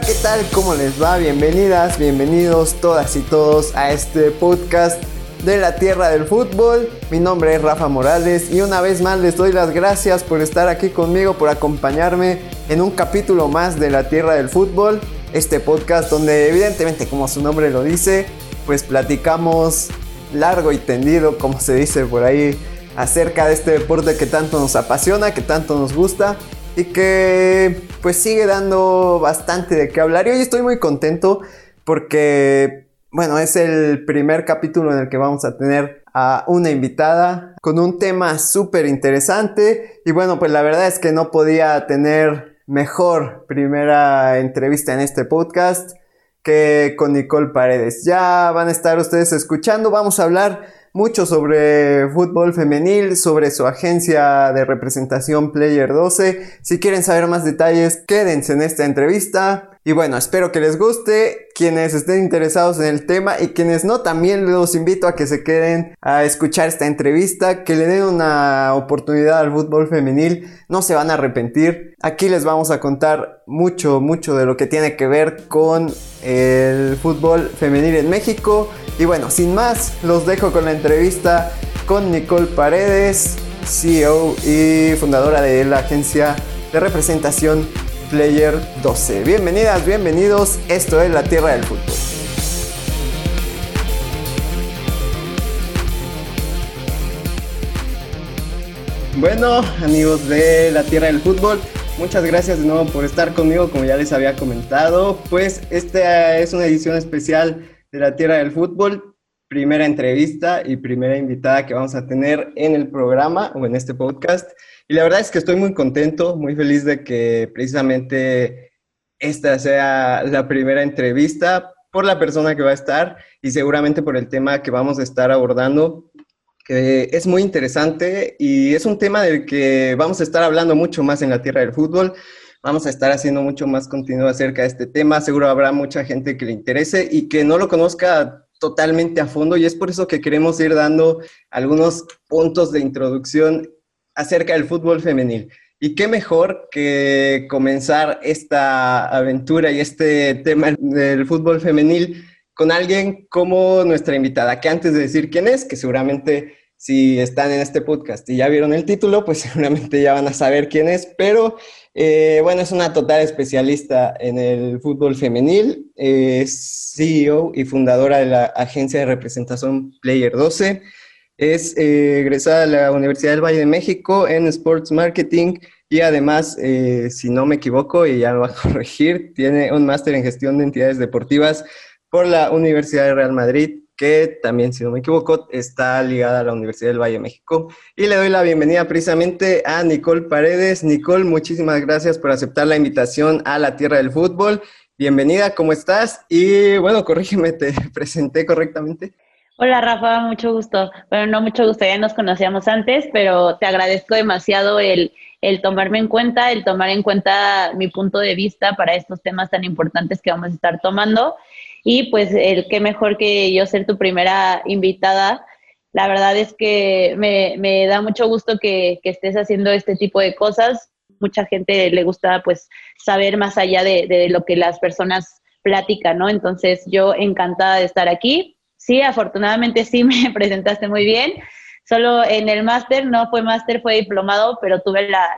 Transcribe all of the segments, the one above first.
¿qué tal? ¿Cómo les va? Bienvenidas, bienvenidos todas y todos a este podcast de la Tierra del Fútbol. Mi nombre es Rafa Morales y una vez más les doy las gracias por estar aquí conmigo, por acompañarme en un capítulo más de la Tierra del Fútbol. Este podcast donde evidentemente, como su nombre lo dice, pues platicamos largo y tendido, como se dice por ahí, acerca de este deporte que tanto nos apasiona, que tanto nos gusta y que pues sigue dando bastante de qué hablar. Y hoy estoy muy contento porque, bueno, es el primer capítulo en el que vamos a tener a una invitada con un tema súper interesante. Y bueno, pues la verdad es que no podía tener mejor primera entrevista en este podcast que con Nicole Paredes. Ya van a estar ustedes escuchando, vamos a hablar mucho sobre fútbol femenil, sobre su agencia de representación Player 12. Si quieren saber más detalles, quédense en esta entrevista. Y bueno, espero que les guste. Quienes estén interesados en el tema y quienes no, también los invito a que se queden a escuchar esta entrevista, que le den una oportunidad al fútbol femenil. No se van a arrepentir. Aquí les vamos a contar mucho, mucho de lo que tiene que ver con el fútbol femenil en México. Y bueno, sin más, los dejo con la entrevista con Nicole Paredes, CEO y fundadora de la agencia de representación Player 12. Bienvenidas, bienvenidos, esto es la Tierra del Fútbol. Bueno, amigos de la Tierra del Fútbol, muchas gracias de nuevo por estar conmigo, como ya les había comentado. Pues esta es una edición especial de la Tierra del Fútbol, primera entrevista y primera invitada que vamos a tener en el programa o en este podcast. Y la verdad es que estoy muy contento, muy feliz de que precisamente esta sea la primera entrevista por la persona que va a estar y seguramente por el tema que vamos a estar abordando, que es muy interesante y es un tema del que vamos a estar hablando mucho más en la tierra del fútbol. Vamos a estar haciendo mucho más contenido acerca de este tema. Seguro habrá mucha gente que le interese y que no lo conozca totalmente a fondo y es por eso que queremos ir dando algunos puntos de introducción acerca del fútbol femenil. Y qué mejor que comenzar esta aventura y este tema del fútbol femenil con alguien como nuestra invitada, que antes de decir quién es, que seguramente si están en este podcast y ya vieron el título, pues seguramente ya van a saber quién es, pero eh, bueno, es una total especialista en el fútbol femenil, es CEO y fundadora de la agencia de representación Player 12. Es eh, egresada de la Universidad del Valle de México en Sports Marketing y además, eh, si no me equivoco, y ya lo va a corregir, tiene un máster en gestión de entidades deportivas por la Universidad de Real Madrid, que también, si no me equivoco, está ligada a la Universidad del Valle de México. Y le doy la bienvenida precisamente a Nicole Paredes. Nicole, muchísimas gracias por aceptar la invitación a la Tierra del Fútbol. Bienvenida, ¿cómo estás? Y bueno, corrígeme, ¿te presenté correctamente? Hola Rafa, mucho gusto. Bueno, no mucho gusto, ya nos conocíamos antes, pero te agradezco demasiado el, el tomarme en cuenta, el tomar en cuenta mi punto de vista para estos temas tan importantes que vamos a estar tomando. Y pues el qué mejor que yo ser tu primera invitada. La verdad es que me, me da mucho gusto que, que, estés haciendo este tipo de cosas. Mucha gente le gusta pues saber más allá de, de lo que las personas platican, ¿no? Entonces yo encantada de estar aquí sí, afortunadamente sí me presentaste muy bien. Solo en el máster, no fue máster, fue diplomado, pero tuve la,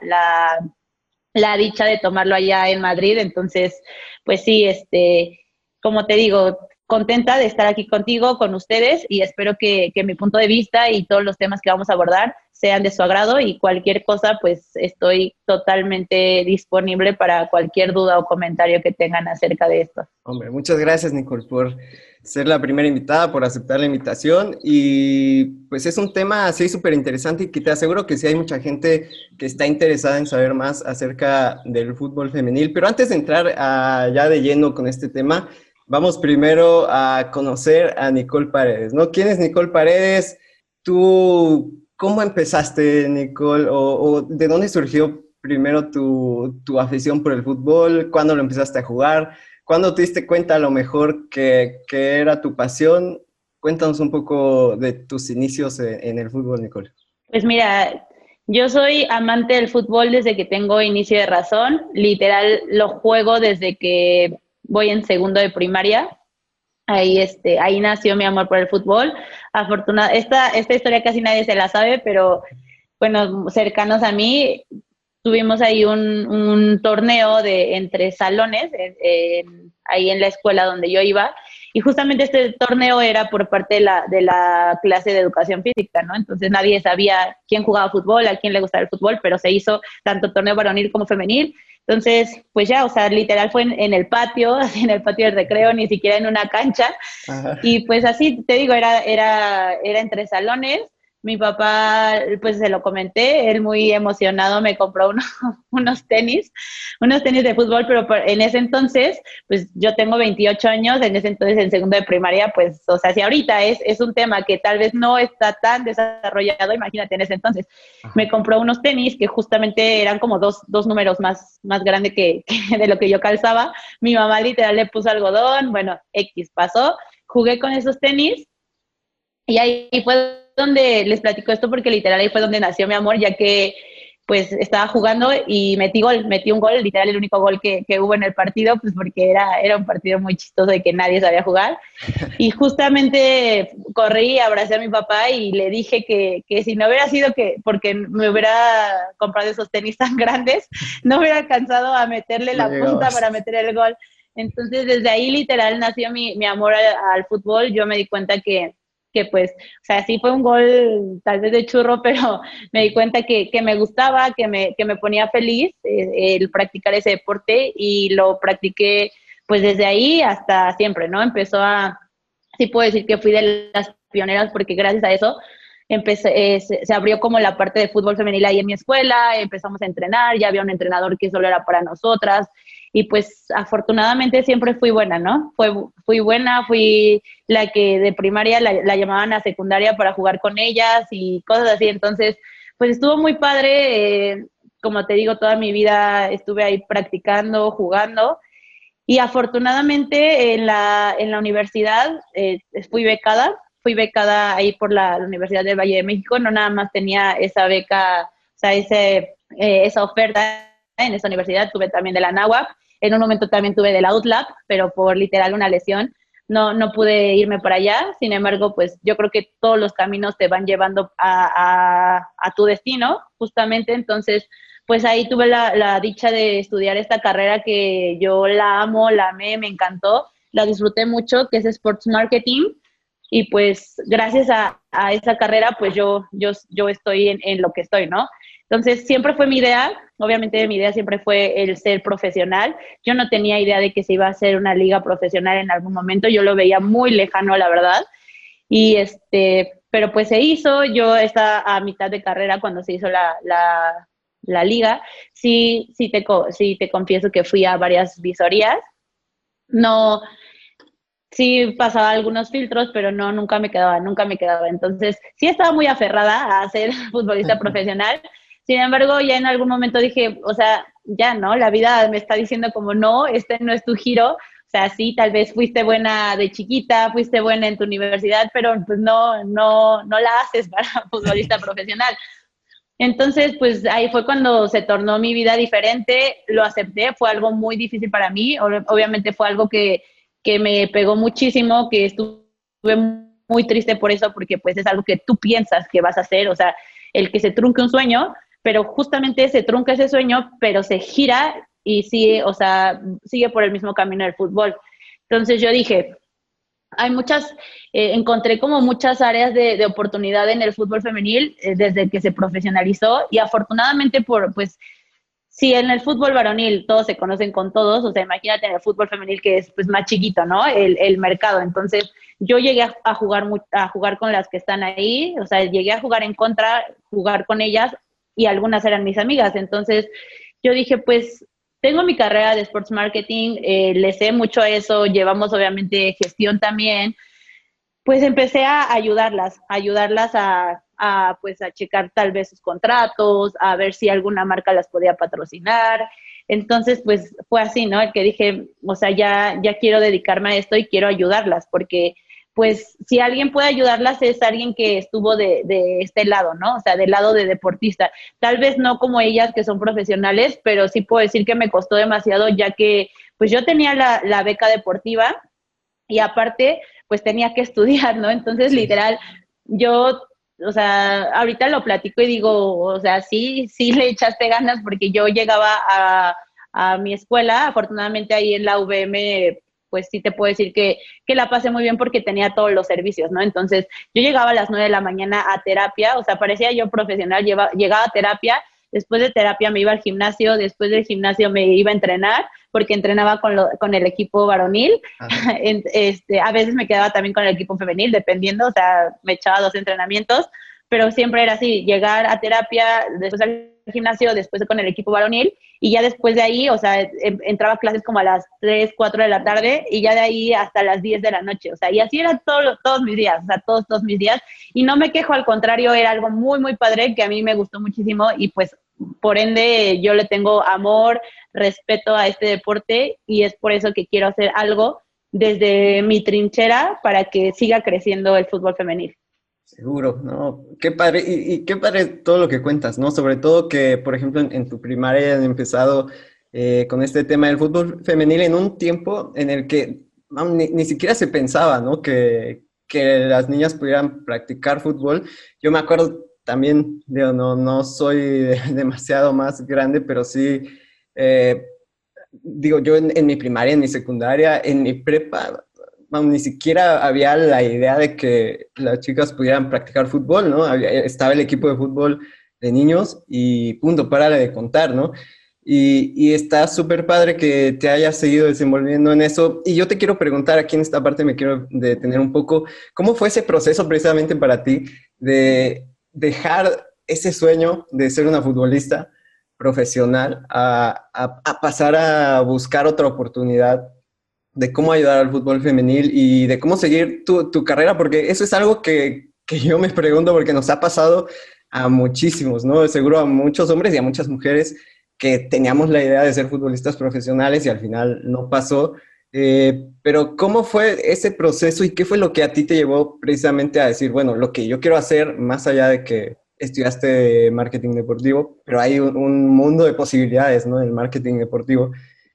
la, dicha de tomarlo allá en Madrid. Entonces, pues sí, este, como te digo, contenta de estar aquí contigo, con ustedes, y espero que, que mi punto de vista y todos los temas que vamos a abordar sean de su agrado y cualquier cosa, pues estoy totalmente disponible para cualquier duda o comentario que tengan acerca de esto. Hombre, muchas gracias, Nicole, por ser la primera invitada, por aceptar la invitación. Y pues es un tema así súper interesante y que te aseguro que sí hay mucha gente que está interesada en saber más acerca del fútbol femenil. Pero antes de entrar ya de lleno con este tema, vamos primero a conocer a Nicole Paredes, ¿no? ¿Quién es Nicole Paredes? tú, ¿cómo empezaste, Nicole? ¿O, de dónde surgió primero tu, tu, afición por el fútbol? ¿Cuándo lo empezaste a jugar? ¿Cuándo te diste cuenta a lo mejor que, que era tu pasión? Cuéntanos un poco de tus inicios en el fútbol, Nicole. Pues mira, yo soy amante del fútbol desde que tengo inicio de razón. Literal, lo juego desde que voy en segundo de primaria. Ahí, este, ahí nació mi amor por el fútbol. Afortunada, esta, esta historia casi nadie se la sabe, pero bueno, cercanos a mí, tuvimos ahí un, un torneo de entre salones, ahí en la escuela donde yo iba, y justamente este torneo era por parte de la, de la clase de educación física, ¿no? Entonces nadie sabía quién jugaba fútbol, a quién le gustaba el fútbol, pero se hizo tanto torneo varonil como femenil. Entonces, pues ya, o sea, literal fue en, el patio, en el patio del recreo, ni siquiera en una cancha. Y pues así, te digo, era, era, era entre salones mi papá, pues se lo comenté, él muy emocionado me compró unos tenis, unos tenis de fútbol, pero en ese entonces, pues yo tengo 28 años, en ese entonces en segundo de primaria, pues, o sea, si ahorita es, es un tema que tal vez no está tan desarrollado, imagínate en ese entonces, me compró unos tenis que justamente eran como dos, dos números más, más grandes que, que de lo que yo calzaba, mi mamá literal le puso algodón, bueno, X pasó, jugué con esos tenis y ahí fue donde les platico esto porque literal ahí fue donde nació mi amor, ya que pues estaba jugando y metí gol, metí un gol, literal el único gol que, que, hubo en el partido, pues porque era, era un partido muy chistoso de que nadie sabía jugar. Y justamente corrí, abracé a mi papá y le dije que, que si no hubiera sido que, porque me hubiera comprado esos tenis tan grandes, no hubiera alcanzado a meterle la punta para meter el gol. Entonces desde ahí literal nació mi, mi amor al fútbol, yo me di cuenta que que pues, o sea, sí fue un gol tal vez de churro, pero me di cuenta que, que me gustaba, que me, que me ponía feliz eh, el practicar ese deporte y lo practiqué pues desde ahí hasta siempre, ¿no? Empezó a, sí puedo decir que fui de las pioneras porque gracias a eso eh, se, se, abrió como la parte de fútbol femenil ahí en mi escuela, empezamos a entrenar, ya había un entrenador que solo era para nosotras y pues afortunadamente siempre fui buena, ¿no? Fue, fui buena, fui la que de primaria la, llamaban a secundaria para jugar con ellas y cosas así, entonces pues estuvo muy padre, eh, como te digo, toda mi vida estuve ahí practicando, jugando y afortunadamente en la, en la universidad eh, fui becada, fui becada ahí por la, Universidad del Valle de México, no nada más tenía esa beca, o sea, ese, eh, esa oferta en esa universidad, tuve también de la NAWAC en un momento también tuve del Outlap, pero por literal una lesión no, no pude irme para allá. Sin embargo, pues yo creo que todos los caminos te van llevando a, tu destino, justamente. Entonces, pues ahí tuve la, dicha de estudiar esta carrera que yo la amo, la amé, me encantó, la disfruté mucho, que es Sports Marketing. Y pues gracias a, esa carrera, pues yo, yo, yo estoy en, en lo que estoy, ¿no? Entonces, siempre fue mi idea, obviamente mi idea siempre fue el ser profesional. Yo no tenía idea de que se iba a hacer una liga profesional en algún momento, yo lo veía muy lejano, la verdad. Y este, pero pues se hizo, yo estaba a mitad de carrera cuando se hizo la, la, liga. Sí, sí te, sí te confieso que fui a varias visorías. No, sí pasaba algunos filtros, pero no, nunca me quedaba, nunca me quedaba. Entonces, sí estaba muy aferrada a ser futbolista profesional, sin embargo, ya en algún momento dije, o sea, ya no, la vida me está diciendo como no, este no es tu giro. O sea, sí, tal vez fuiste buena de chiquita, fuiste buena en tu universidad, pero pues no, no, no la haces para futbolista profesional. Entonces, pues ahí fue cuando se tornó mi vida diferente, lo acepté, fue algo muy difícil para mí, obviamente fue algo que, que me pegó muchísimo, que estuve muy triste por eso, porque pues es algo que tú piensas que vas a hacer, o sea, el que se trunque un sueño, pero justamente se trunca ese sueño, pero se gira y sigue, o sea, sigue por el mismo camino del fútbol. Entonces yo dije, hay muchas, eh, encontré como muchas áreas de, oportunidad en el fútbol femenil eh, desde que se profesionalizó y afortunadamente por, pues, si en el fútbol varonil todos se conocen con todos, o sea, imagínate en el fútbol femenil que es pues más chiquito, ¿no? El, mercado. Entonces, yo llegué a, a, jugar a jugar con las que están ahí, o sea, llegué a jugar en contra, jugar con ellas, y algunas eran mis amigas. Entonces yo dije, pues tengo mi carrera de sports marketing, eh, le sé mucho a eso, llevamos obviamente gestión también. pues empecé a ayudarlas, a ayudarlas a, a, pues a checar tal vez sus contratos, a ver si alguna marca las podía patrocinar. Entonces, pues fue así, ¿no? El que dije, o sea, ya, ya quiero dedicarme a esto y quiero ayudarlas, porque pues si alguien puede ayudarlas es alguien que estuvo de, de, este lado, ¿no? O sea, del lado de deportista. Tal vez no como ellas que son profesionales, pero sí puedo decir que me costó demasiado ya que pues yo tenía la, la beca deportiva y aparte pues tenía que estudiar, ¿no? Entonces, literal, yo o sea, ahorita lo platico y digo, o sea, sí, sí le echaste ganas porque yo llegaba a, a mi escuela, afortunadamente ahí en la VM pues sí te puedo decir que, que la pasé muy bien porque tenía todos los servicios, ¿no? Entonces, yo llegaba a las 9 de la mañana a terapia, o sea, parecía yo profesional, llegaba a terapia, después de terapia me iba al gimnasio, después del gimnasio me iba a entrenar, porque entrenaba con, lo, con el equipo varonil, este, a veces me quedaba también con el equipo femenil, dependiendo, o sea, me echaba dos entrenamientos, pero siempre era así, llegar a terapia, después al gimnasio, después con el equipo varonil, y ya después de ahí, o sea, entraba a clases como a las 3, 4 de la tarde, y ya de ahí hasta las 10 de la noche, o sea, y así eran todos, todos mis días, o sea, todos, todos mis días, y no me quejo, al contrario, era algo muy, muy padre, que a mí me gustó muchísimo, y pues, por ende, yo le tengo amor, respeto a este deporte, y es por eso que quiero hacer algo desde mi trinchera para que siga creciendo el fútbol femenil. Seguro, ¿no? Qué padre, y, qué padre todo lo que cuentas, ¿no? Sobre todo que, por ejemplo, en, tu primaria han empezado eh, con este tema del fútbol femenil en un tiempo en el que ni, siquiera se pensaba, ¿no? Que, que, las niñas pudieran practicar fútbol. Yo me acuerdo también, digo, no, no soy demasiado más grande, pero sí, eh, digo, yo en, en mi primaria, en mi secundaria, en mi prepa, ni siquiera había la idea de que las chicas pudieran practicar fútbol, ¿no? estaba el equipo de fútbol de niños y punto, para de contar, ¿no? Y, está súper padre que te hayas seguido desenvolviendo en eso. Y yo te quiero preguntar, aquí en esta parte me quiero detener un poco, ¿cómo fue ese proceso precisamente para ti de dejar ese sueño de ser una futbolista profesional a pasar a buscar otra oportunidad de cómo ayudar al fútbol femenil y de cómo seguir tu, tu carrera, porque eso es algo que, que, yo me pregunto porque nos ha pasado a muchísimos, ¿no? Seguro a muchos hombres y a muchas mujeres que teníamos la idea de ser futbolistas profesionales y al final no pasó. Eh, pero ¿cómo fue ese proceso y qué fue lo que a ti te llevó precisamente a decir, bueno, lo que yo quiero hacer, más allá de que estudiaste marketing deportivo, pero hay un, un mundo de posibilidades, ¿no? El marketing deportivo.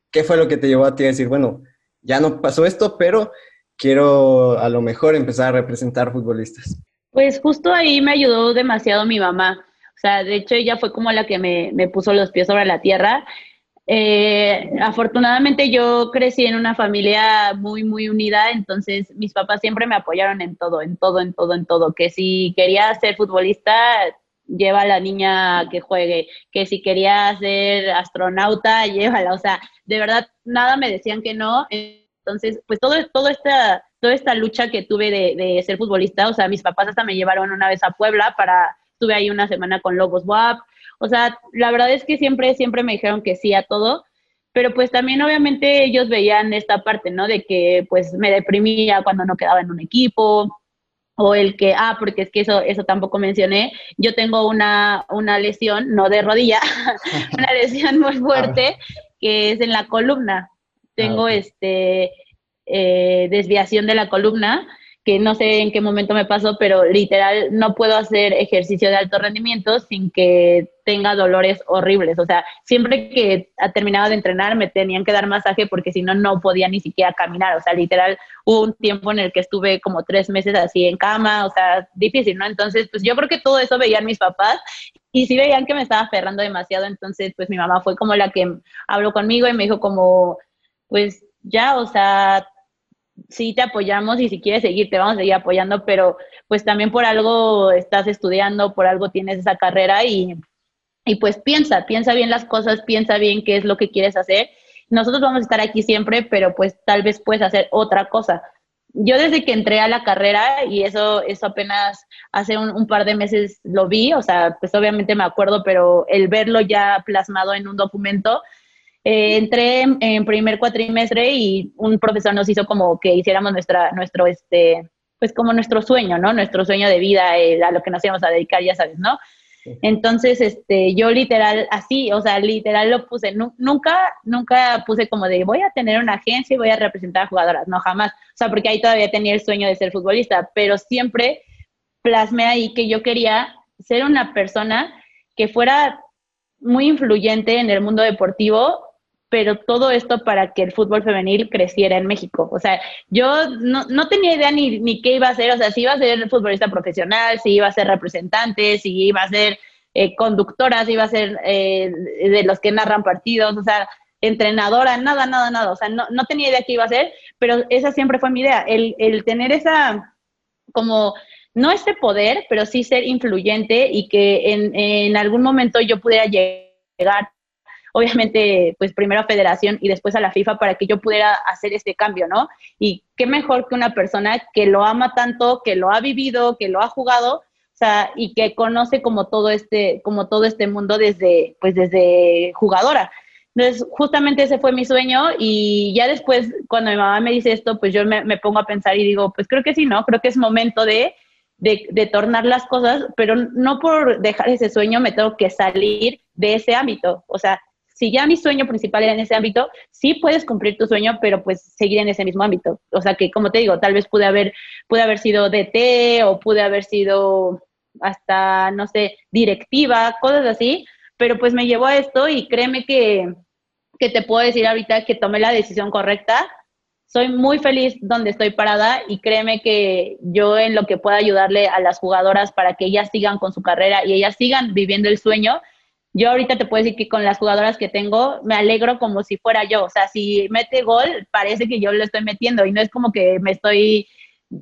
¿Qué fue lo que te llevó a ti a decir, bueno, ya no pasó esto, pero quiero a lo mejor empezar a representar futbolistas? Pues justo ahí me ayudó demasiado mi mamá. O sea, de hecho ella fue como la que me, puso los pies sobre la tierra. Eh, afortunadamente yo crecí en una familia muy, muy unida, entonces mis papás siempre me apoyaron en todo, en todo, en todo, en todo. Que si quería ser futbolista, lleva a la niña que juegue, que si quería ser astronauta, llévala, o sea, de verdad nada me decían que no, entonces, pues todo, todo esta, toda esta lucha que tuve de, de ser futbolista, o sea, mis papás hasta me llevaron una vez a Puebla para, estuve ahí una semana con Lobos WAP, o sea, la verdad es que siempre, siempre me dijeron que sí a todo, pero pues también obviamente ellos veían esta parte, ¿no? De que pues me deprimía cuando no quedaba en un equipo, o el que, ah, porque es que eso, eso tampoco mencioné, yo tengo una, una lesión, no de rodilla, una lesión muy fuerte, que es en la columna. Tengo ah, este eh, desviación de la columna que no sé en qué momento me pasó, pero literal no puedo hacer ejercicio de alto rendimiento sin que tenga dolores horribles. O sea, siempre que terminaba de entrenar me tenían que dar masaje porque si no, no podía ni siquiera caminar. O sea, literal hubo un tiempo en el que estuve como tres meses así en cama, o sea, difícil, ¿no? Entonces, pues yo creo que todo eso veían mis papás y sí veían que me estaba aferrando demasiado. Entonces, pues mi mamá fue como la que habló conmigo y me dijo como, pues ya, o sea, sí te apoyamos y si quieres seguir, te vamos a seguir apoyando, pero pues también por algo estás estudiando, por algo tienes esa carrera y, y pues piensa, piensa bien las cosas, piensa bien qué es lo que quieres hacer. Nosotros vamos a estar aquí siempre, pero pues tal vez puedes hacer otra cosa. Yo desde que entré a la carrera, y eso, eso apenas hace un, par de meses lo vi, o sea, pues obviamente me acuerdo, pero el verlo ya plasmado en un documento, eh, entré en, primer cuatrimestre y un profesor nos hizo como que hiciéramos nuestra, nuestro, este, pues como nuestro sueño, ¿no? Nuestro sueño de vida, eh, a lo que nos íbamos a dedicar, ya sabes, ¿no? Entonces, este, yo literal, así, o sea, literal lo puse, nunca, nunca puse como de voy a tener una agencia y voy a representar a jugadoras, no, jamás, o sea, porque ahí todavía tenía el sueño de ser futbolista, pero siempre plasmé ahí que yo quería ser una persona que fuera muy influyente en el mundo deportivo, pero todo esto para que el fútbol femenil creciera en México. O sea, yo no, no tenía idea ni, ni, qué iba a ser, o sea, si iba a ser futbolista profesional, si iba a ser representante, si iba a ser eh, conductora, si iba a ser eh, de los que narran partidos, o sea, entrenadora, nada, nada, nada. O sea, no, no tenía idea qué iba a ser, pero esa siempre fue mi idea, el, el tener esa, como no ese poder, pero sí ser influyente y que en, en algún momento yo pudiera llegar, obviamente, pues primero a Federación y después a la FIFA para que yo pudiera hacer este cambio, ¿no? Y qué mejor que una persona que lo ama tanto, que lo ha vivido, que lo ha jugado, o sea, y que conoce como todo este, como todo este mundo desde, pues desde jugadora. Entonces, justamente ese fue mi sueño y ya después, cuando mi mamá me dice esto, pues yo me, me pongo a pensar y digo, pues creo que sí, ¿no? Creo que es momento de de, tornar las cosas, pero no por dejar ese sueño me tengo que salir de ese ámbito. O sea, si ya mi sueño principal era en ese ámbito, sí puedes cumplir tu sueño, pero pues seguir en ese mismo ámbito. O sea que, como te digo, tal vez pude haber, pude haber sido DT o pude haber sido hasta, no sé, directiva, cosas así, pero pues me llevó a esto y créeme que, que te puedo decir ahorita que tomé la decisión correcta soy muy feliz donde estoy parada y créeme que yo en lo que pueda ayudarle a las jugadoras para que ellas sigan con su carrera y ellas sigan viviendo el sueño, yo ahorita te puedo decir que con las jugadoras que tengo me alegro como si fuera yo, o sea, si mete gol parece que yo lo estoy metiendo y no es como que me estoy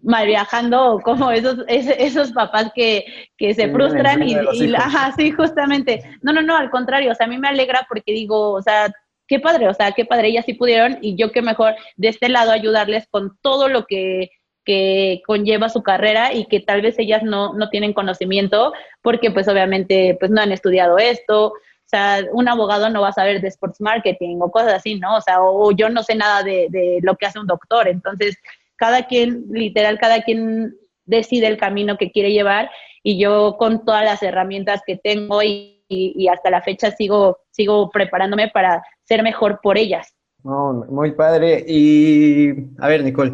mal viajando como esos, esos papás que, se frustran y, y ajá, sí, justamente. No, no, no, al contrario, o sea, a mí me alegra porque digo, o sea, qué padre, o sea, qué padre, ellas sí pudieron y yo qué mejor de este lado ayudarles con todo lo que, que conlleva su carrera y que tal vez ellas no, no tienen conocimiento porque pues obviamente pues no han estudiado esto, o sea, un abogado no va a saber de sports marketing o cosas así, ¿no? O sea, o, yo no sé nada de, de, lo que hace un doctor. Entonces, cada quien, literal, cada quien decide el camino que quiere llevar y yo con todas las herramientas que tengo y y, hasta la fecha sigo, sigo preparándome para ser mejor por ellas. muy padre. Y a ver, Nicole,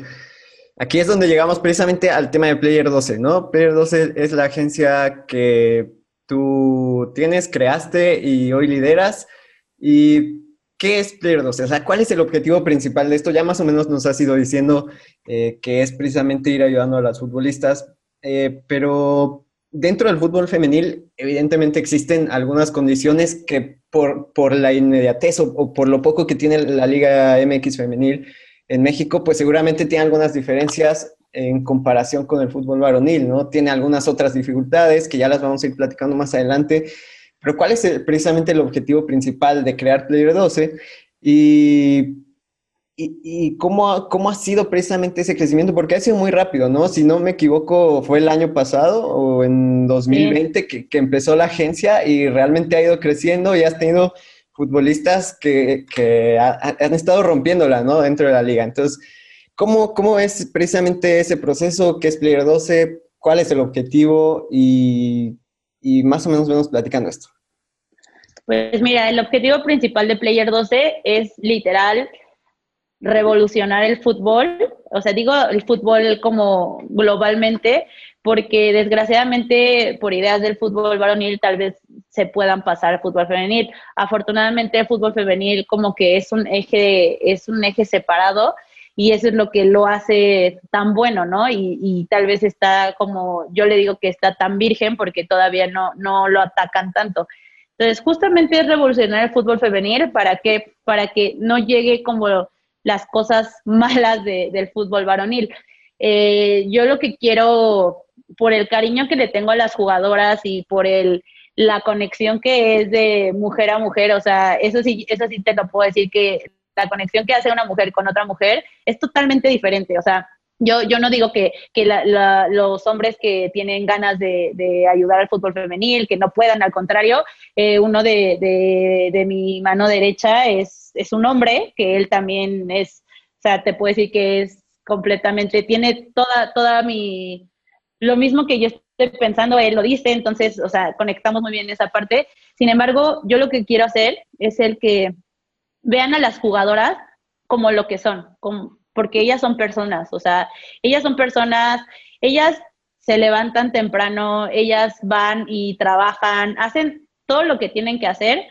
aquí es donde llegamos precisamente al tema de Player 12, ¿no? Player 12 es la agencia que tú tienes, creaste y hoy lideras. ¿Y qué es Player 12? O sea, ¿cuál es el objetivo principal de esto? Ya más o menos nos has ido diciendo eh, que es precisamente ir ayudando a las futbolistas, eh, pero dentro del fútbol femenil, evidentemente existen algunas condiciones que por, por la inmediatez o, por lo poco que tiene la Liga MX femenil en México, pues seguramente tiene algunas diferencias en comparación con el fútbol varonil, ¿no? Tiene algunas otras dificultades que ya las vamos a ir platicando más adelante. Pero ¿cuál es precisamente el objetivo principal de crear Player 12? Y ¿Y, cómo, cómo, ha sido precisamente ese crecimiento? Porque ha sido muy rápido, ¿no? Si no me equivoco, fue el año pasado o en 2020 que, que, empezó la agencia y realmente ha ido creciendo y has tenido futbolistas que, que han estado rompiéndola, ¿no? Dentro de la liga. Entonces, ¿cómo, ¿cómo es precisamente ese proceso? ¿Qué es Player 12? ¿Cuál es el objetivo? Y, y más o menos vamos platicando esto. Pues mira, el objetivo principal de Player 12 es literal revolucionar el fútbol, o sea, digo el fútbol como globalmente, porque desgraciadamente por ideas del fútbol varonil tal vez se puedan pasar al fútbol femenil. Afortunadamente el fútbol femenil como que es un eje, es un eje separado y eso es lo que lo hace tan bueno, ¿no? Y, y tal vez está como, yo le digo que está tan virgen porque todavía no, no lo atacan tanto. Entonces, justamente es revolucionar el fútbol femenil para que, para que no llegue como las cosas malas del fútbol varonil. Eh, yo lo que quiero, por el cariño que le tengo a las jugadoras y por el, la conexión que es de mujer a mujer, o sea, eso sí, eso sí te lo puedo decir que la conexión que hace una mujer con otra mujer es totalmente diferente, o sea, yo, yo no digo que, que los hombres que tienen ganas de, ayudar al fútbol femenil, que no puedan, al contrario, eh, uno de, de, mi mano derecha es, es un hombre, que él también es, o sea, te puedo decir que es completamente. Tiene toda, toda mi, lo mismo que yo estoy pensando, él lo dice, entonces, o sea, conectamos muy bien esa parte. Sin embargo, yo lo que quiero hacer es el que vean a las jugadoras como lo que son, como, porque ellas son personas, o sea, ellas son personas, ellas se levantan temprano, ellas van y trabajan, hacen todo lo que tienen que hacer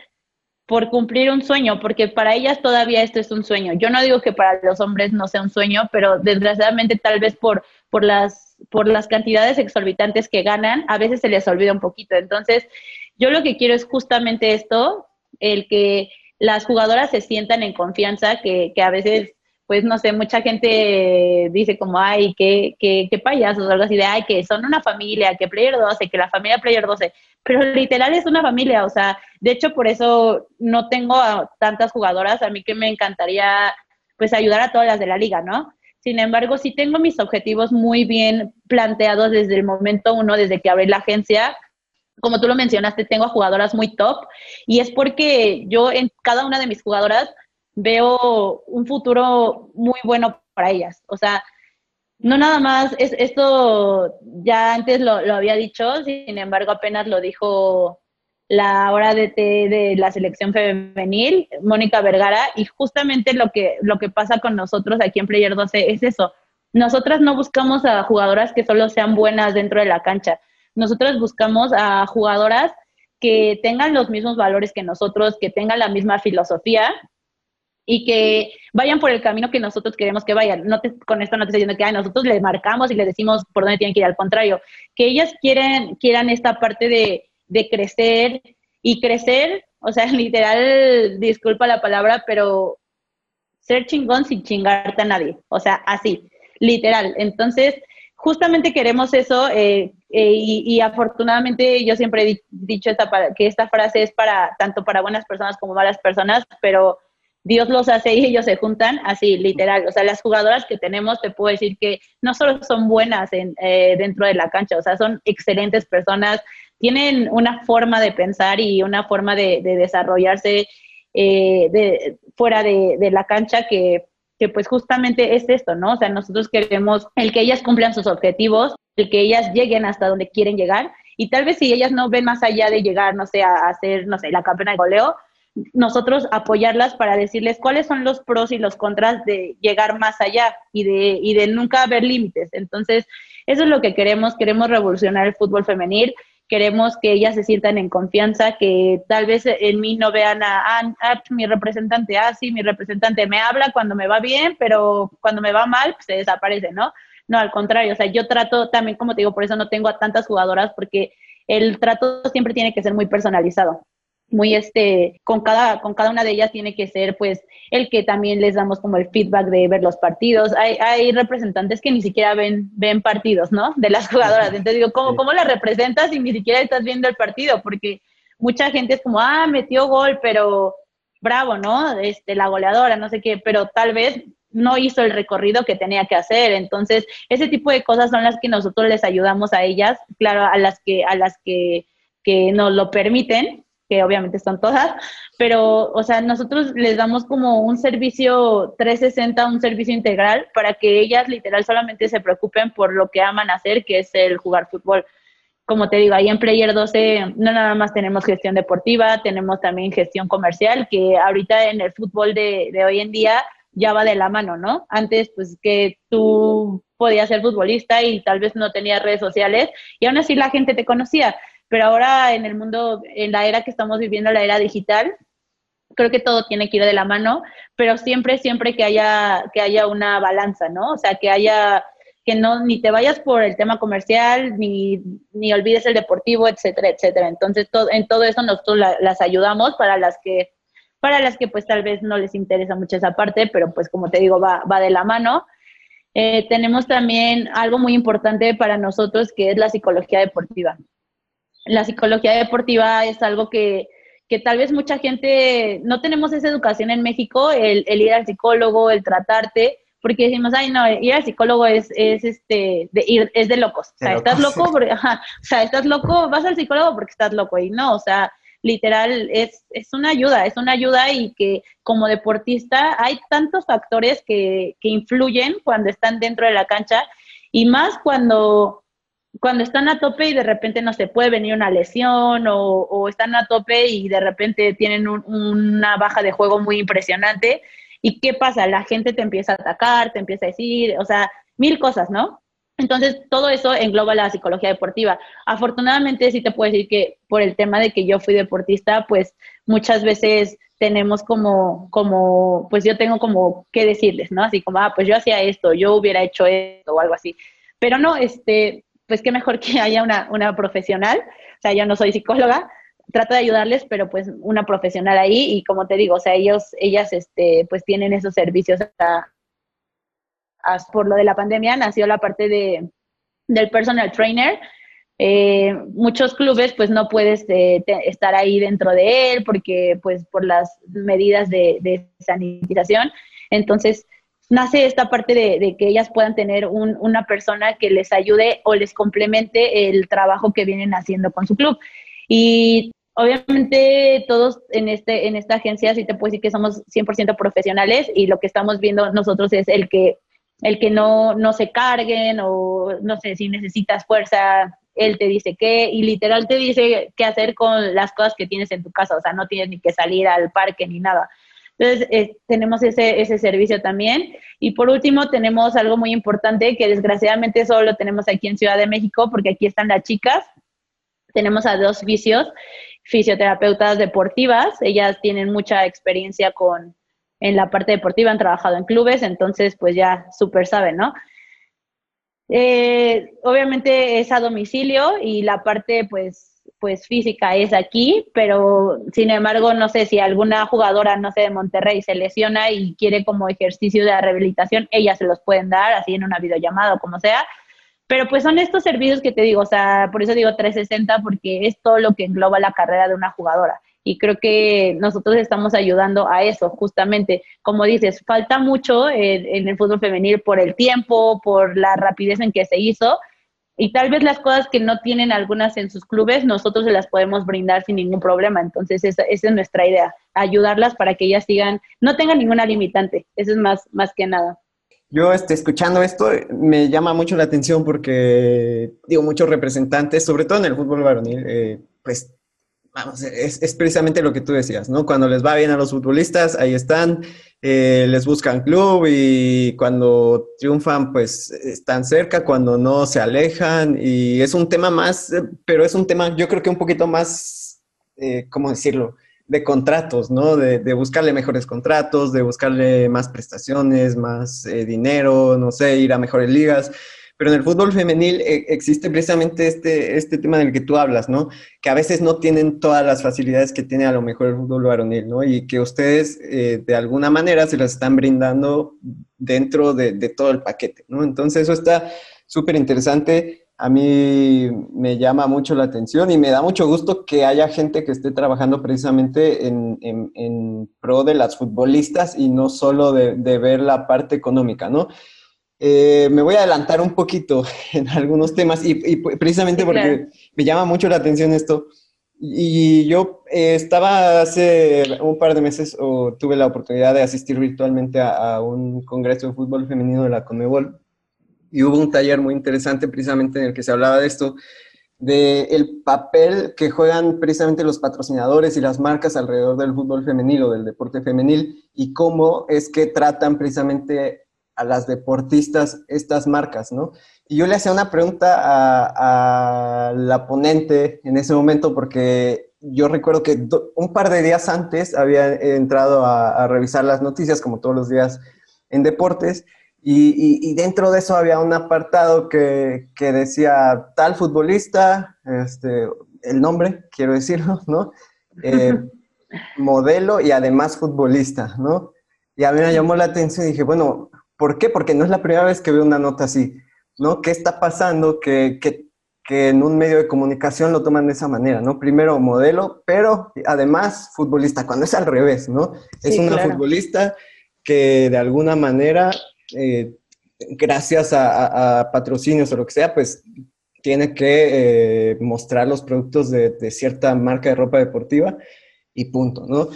por cumplir un sueño, porque para ellas todavía esto es un sueño. Yo no digo que para los hombres no sea un sueño, pero desgraciadamente tal vez por, por, las, por las cantidades exorbitantes que ganan, a veces se les olvida un poquito. Entonces, yo lo que quiero es justamente esto, el que las jugadoras se sientan en confianza, que, que a veces pues no sé, mucha gente dice como, ay, qué, qué, qué payasos, o algo así de, ay, que son una familia, que Player 12, que la familia Player 12, pero literal es una familia, o sea, de hecho por eso no tengo a tantas jugadoras, a mí que me encantaría pues ayudar a todas las de la liga, ¿no? Sin embargo, sí tengo mis objetivos muy bien planteados desde el momento uno, desde que abrí la agencia. Como tú lo mencionaste, tengo a jugadoras muy top y es porque yo en cada una de mis jugadoras veo un futuro muy bueno para ellas. O sea, no nada más, es, esto ya antes lo, lo, había dicho, sin embargo apenas lo dijo la hora de té de la selección femenil, Mónica Vergara, y justamente lo que, lo que pasa con nosotros aquí en Player 12 es eso. Nosotras no buscamos a jugadoras que solo sean buenas dentro de la cancha. Nosotras buscamos a jugadoras que tengan los mismos valores que nosotros, que tengan la misma filosofía y que vayan por el camino que nosotros queremos que vayan. No con esto no te estoy diciendo que nosotros les marcamos y les decimos por dónde tienen que ir, al contrario, que ellas quieren, quieran esta parte de, de crecer y crecer, o sea, literal, disculpa la palabra, pero ser chingón sin chingarte a nadie, o sea, así, literal. Entonces, justamente queremos eso eh, eh, y, afortunadamente yo siempre he dicho esta, que esta frase es para tanto para buenas personas como malas personas, pero Dios los hace y ellos se juntan, así literal. O sea, las jugadoras que tenemos, te puedo decir que no solo son buenas en, eh, dentro de la cancha, o sea, son excelentes personas, tienen una forma de pensar y una forma de, desarrollarse eh, fuera de, la cancha que, que pues justamente es esto, ¿no? O sea, nosotros queremos el que ellas cumplan sus objetivos, el que ellas lleguen hasta donde quieren llegar y tal vez si ellas no ven más allá de llegar, no sé, a, hacer, no sé, la campeona de goleo, nosotros apoyarlas para decirles cuáles son los pros y los contras de llegar más allá y de, y de nunca haber límites. Entonces, eso es lo que queremos, queremos revolucionar el fútbol femenil, queremos que ellas se sientan en confianza, que tal vez en mí no vean a, ah, ah mi representante, ah, sí, mi representante me habla cuando me va bien, pero cuando me va mal, pues se desaparece, ¿no? No, al contrario, o sea, yo trato también, como te digo, por eso no tengo a tantas jugadoras, porque el trato siempre tiene que ser muy personalizado muy este, con cada, con cada una de ellas tiene que ser pues el que también les damos como el feedback de ver los partidos. Hay, hay representantes que ni siquiera ven, ven partidos, ¿no? De las jugadoras. Entonces digo, ¿cómo, ¿cómo las representas si ni siquiera estás viendo el partido? Porque mucha gente es como, ah, metió gol, pero bravo, ¿no? Este, la goleadora, no sé qué, pero tal vez no hizo el recorrido que tenía que hacer. Entonces, ese tipo de cosas son las que nosotros les ayudamos a ellas, claro, a las que, a las que, que nos lo permiten, que obviamente son todas, pero, o sea, nosotros les damos como un servicio 360, un servicio integral para que ellas literal solamente se preocupen por lo que aman hacer, que es el jugar fútbol. Como te digo, ahí en Player 12 no nada más tenemos gestión deportiva, tenemos también gestión comercial, que ahorita en el fútbol de, de hoy en día ya va de la mano, ¿no? Antes, pues que tú podías ser futbolista y tal vez no tenías redes sociales y aún así la gente te conocía pero ahora en el mundo, en la era que estamos viviendo, la era digital, creo que todo tiene que ir de la mano, pero siempre, siempre que haya, que haya una balanza, ¿no? O sea, que haya, que no, ni te vayas por el tema comercial, ni, ni olvides el deportivo, etcétera, etcétera. Entonces, todo, en todo eso nosotros las ayudamos para las que, para las que pues tal vez no les interesa mucho esa parte, pero pues como te digo, va, va de la mano. Eh, tenemos también algo muy importante para nosotros que es la psicología deportiva la psicología deportiva es algo que, que tal vez mucha gente no tenemos esa educación en México, el, el, ir al psicólogo, el tratarte, porque decimos, ay, no, ir al psicólogo es, es este, de ir, es de locos. O sea, estás loco, porque, ajá, o sea, estás loco, vas al psicólogo porque estás loco y no, o sea, literal es, es una ayuda, es una ayuda y que como deportista hay tantos factores que, que influyen cuando están dentro de la cancha y más cuando, cuando están a tope y de repente no se puede venir una lesión o, están a tope y de repente tienen una baja de juego muy impresionante. ¿Y qué pasa? La gente te empieza a atacar, te empieza a decir, o sea, mil cosas, ¿no? Entonces, todo eso engloba la psicología deportiva. Afortunadamente, sí te puedo decir que por el tema de que yo fui deportista, pues muchas veces tenemos como, como, pues yo tengo como que decirles, ¿no? Así como, ah, pues yo hacía esto, yo hubiera hecho esto o algo así. Pero no, este, pues qué mejor que haya una, una profesional. O sea, yo no soy psicóloga, trato de ayudarles, pero pues una profesional ahí y como te digo, o sea, ellos, ellas, este, pues tienen esos servicios a, por lo de la pandemia nació la parte de, del personal trainer. Eh, muchos clubes pues no puedes eh, estar ahí dentro de él porque pues por las medidas de, de sanitización. Entonces nace esta parte de, que ellas puedan tener una persona que les ayude o les complemente el trabajo que vienen haciendo con su club. Y obviamente todos en, este, en esta agencia sí te puedo decir que somos 100% profesionales y lo que estamos viendo nosotros es el que el que no, no se carguen o no sé, si necesitas fuerza, él te dice qué y literal te dice qué hacer con las cosas que tienes en tu casa, o sea, no tienes ni que salir al parque ni nada. Entonces, eh, tenemos ese, ese servicio también. Y por último, tenemos algo muy importante que desgraciadamente solo lo tenemos aquí en Ciudad de México, porque aquí están las chicas. Tenemos a dos vicios, fisioterapeutas deportivas. Ellas tienen mucha experiencia con, en la parte deportiva, han trabajado en clubes, entonces pues ya súper saben, ¿no? Eh, obviamente es a domicilio y la parte pues, pues física es aquí, pero sin embargo no sé si alguna jugadora, no sé, de Monterrey se lesiona y quiere como ejercicio de rehabilitación, ellas se los pueden dar así en una videollamada o como sea. Pero pues son estos servicios que te digo, o sea, por eso digo 360 porque es todo lo que engloba la carrera de una jugadora y creo que nosotros estamos ayudando a eso, justamente. Como dices, falta mucho en, el fútbol femenil por el tiempo, por la rapidez en que se hizo, y tal vez las cosas que no tienen algunas en sus clubes, nosotros se las podemos brindar sin ningún problema. Entonces, esa, es nuestra idea, ayudarlas para que ellas sigan, no tengan ninguna limitante. Eso es más, más que nada. Yo, este, escuchando esto, me llama mucho la atención porque, digo, muchos representantes, sobre todo en el fútbol varonil, eh, pues vamos, es, precisamente lo que tú decías, ¿no? Cuando les va bien a los futbolistas, ahí están, eh, les buscan club y cuando triunfan, pues están cerca, cuando no se alejan y es un tema más, pero es un tema yo creo que un poquito más, eh, ¿cómo decirlo? De contratos, ¿no? De, buscarle mejores contratos, de buscarle más prestaciones, más eh, dinero, no sé, ir a mejores ligas pero en el fútbol femenil eh, existe precisamente este, este tema del que tú hablas, ¿no? Que a veces no tienen todas las facilidades que tiene a lo mejor el fútbol varonil, ¿no? Y que ustedes eh, de alguna manera se las están brindando dentro de, todo el paquete, ¿no? Entonces eso está súper interesante. A mí me llama mucho la atención y me da mucho gusto que haya gente que esté trabajando precisamente en, en, pro de las futbolistas y no solo de, de ver la parte económica, ¿no? Eh, me voy a adelantar un poquito en algunos temas y, precisamente porque me llama mucho la atención esto. Y yo eh, estaba hace un par de meses o tuve la oportunidad de asistir virtualmente a, un congreso de fútbol femenino de la Conmebol y hubo un taller muy interesante precisamente en el que se hablaba de esto, de el papel que juegan precisamente los patrocinadores y las marcas alrededor del fútbol femenil o del deporte femenil y cómo es que tratan precisamente a las deportistas estas marcas, ¿no? Y yo le hacía una pregunta a, la ponente en ese momento porque yo recuerdo que un par de días antes había entrado a, revisar las noticias, como todos los días en deportes, y, dentro de eso había un apartado que, decía tal futbolista, este, el nombre, quiero decirlo, ¿no? Eh, modelo y además futbolista, ¿no? Y a mí me llamó la atención y dije, bueno, ¿Por qué? Porque no es la primera vez que veo una nota así, ¿no? ¿Qué está pasando que, que, que en un medio de comunicación lo toman de esa manera, ¿no? Primero modelo, pero además futbolista, cuando es al revés, ¿no? es una futbolista que de alguna manera, eh, gracias a, patrocinios o lo que sea, pues tiene que eh, mostrar los productos de, de, cierta marca de ropa deportiva y punto, ¿no?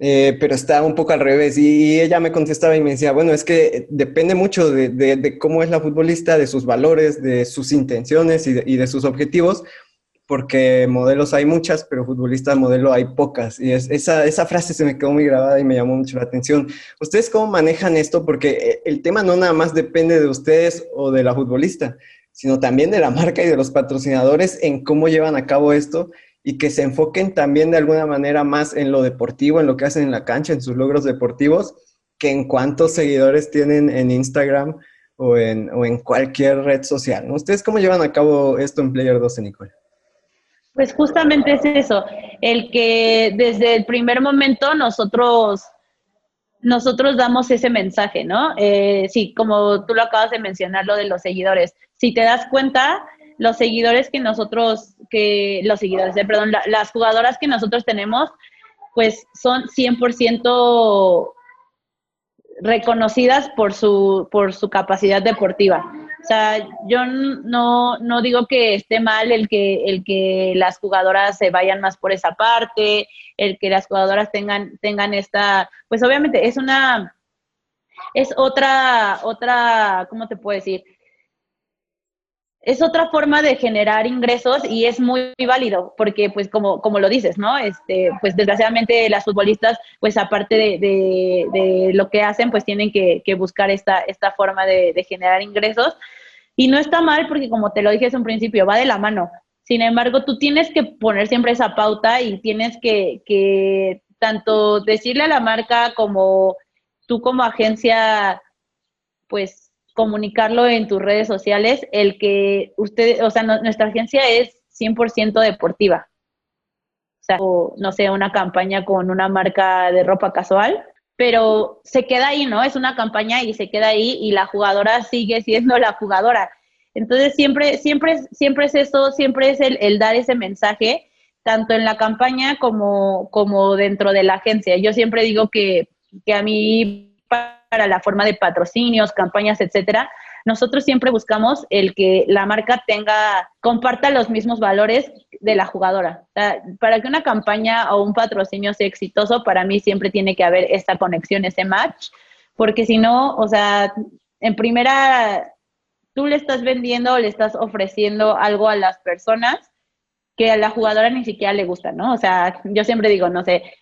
Eh, pero está un poco al revés y, ella me contestaba y me decía, bueno, es que depende mucho de, de, cómo es la futbolista, de sus valores, de sus intenciones y de, y de, sus objetivos, porque modelos hay muchas, pero futbolistas modelo hay pocas. Y es, esa, esa frase se me quedó muy grabada y me llamó mucho la atención. ¿Ustedes cómo manejan esto? Porque eh, el tema no nada más depende de ustedes o de la futbolista, sino también de la marca y de los patrocinadores en cómo llevan a cabo esto y que se enfoquen también de alguna manera más en lo deportivo, en lo que hacen en la cancha, en sus logros deportivos, que en cuántos seguidores tienen en Instagram o en, o en cualquier red social. ¿Ustedes cómo llevan a cabo esto en Player 12, Nicole? Pues justamente es eso, el que desde el primer momento nosotros nosotros damos ese mensaje, ¿no? Eh, sí, como tú lo acabas de mencionar, lo de los seguidores. Si te das cuenta, los seguidores que nosotros, que los seguidores, eh, perdón, las jugadoras que nosotros tenemos, pues son 100% reconocidas por su, por su capacidad deportiva. O sea, yo no, no digo que esté mal el que, el que las jugadoras se vayan más por esa parte, el que las jugadoras tengan, tengan esta, pues obviamente es una, es otra, otra, ¿cómo te puedo decir? Es otra forma de generar ingresos y es muy, válido, porque pues como, como lo dices, ¿no? Este, pues desgraciadamente las futbolistas, pues aparte de, lo que hacen, pues tienen que, buscar esta, esta forma de, generar ingresos. Y no está mal porque como te lo dije desde un principio, va de la mano. Sin embargo, tú tienes que poner siempre esa pauta y tienes que, que tanto decirle a la marca como tú como agencia, pues comunicarlo en tus redes sociales, el que usted, o sea, nuestra agencia es 100% deportiva. O sea, no sé, una campaña con una marca de ropa casual, pero se queda ahí, ¿no? Es una campaña y se queda ahí y la jugadora sigue siendo la jugadora. Entonces siempre, siempre, siempre es eso, siempre es el, el dar ese mensaje, tanto en la campaña como, como dentro de la agencia. Yo siempre digo que, que a mí para la forma de patrocinios, campañas, etcétera, nosotros siempre buscamos el que la marca tenga, comparta los mismos valores de la jugadora. para que una campaña o un patrocinio sea exitoso, para mí siempre tiene que haber esta conexión, ese match, porque si no, o sea, en primera, tú le estás vendiendo le estás ofreciendo algo a las personas que a la jugadora ni siquiera le gusta, ¿no? O sea, yo siempre digo, no sé,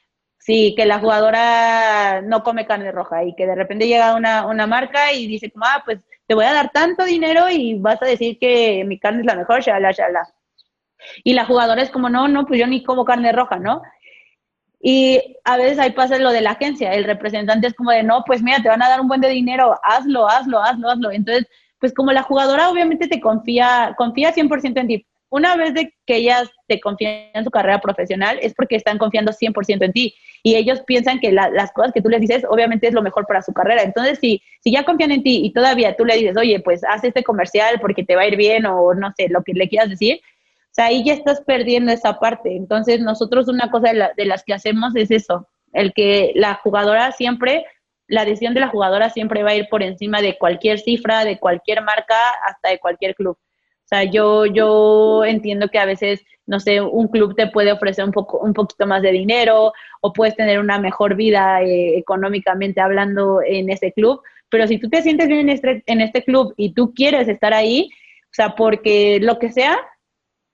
sí, que la jugadora no come carne roja y que de repente llega una, una marca y dice como, ah, pues te voy a dar tanto dinero y vas a decir que mi carne es la mejor, shala, shala. Y la jugadora es como, no, no, pues yo ni como carne roja, ¿no? Y a veces ahí pasa lo de la agencia, el representante es como de, no, pues mira, te van a dar un buen de dinero, hazlo, hazlo, hazlo, hazlo. Entonces, pues como la jugadora obviamente te confía, confía 100% en ti, una vez que ellas te confían en su carrera profesional, es porque están confiando 100% en ti. Y ellos piensan que las cosas que tú les dices, obviamente es lo mejor para su carrera. Entonces, si, si ya confían en ti y todavía tú le dices, oye, pues haz este comercial porque te va a ir bien o no sé, lo que le quieras decir, o sea, ahí ya estás perdiendo esa parte. Entonces, nosotros una cosa de, de las que hacemos es eso, el que la jugadora siempre la decisión de la jugadora siempre va a ir por encima de cualquier cifra, de cualquier marca, hasta de cualquier club. O sea, yo, yo entiendo que a veces, no sé, un club te puede ofrecer un, poco, un poquito más de dinero o puedes tener una mejor vida eh, económicamente hablando en ese club, pero si tú te sientes bien en este, en este club y tú quieres estar ahí, o sea, porque lo que sea,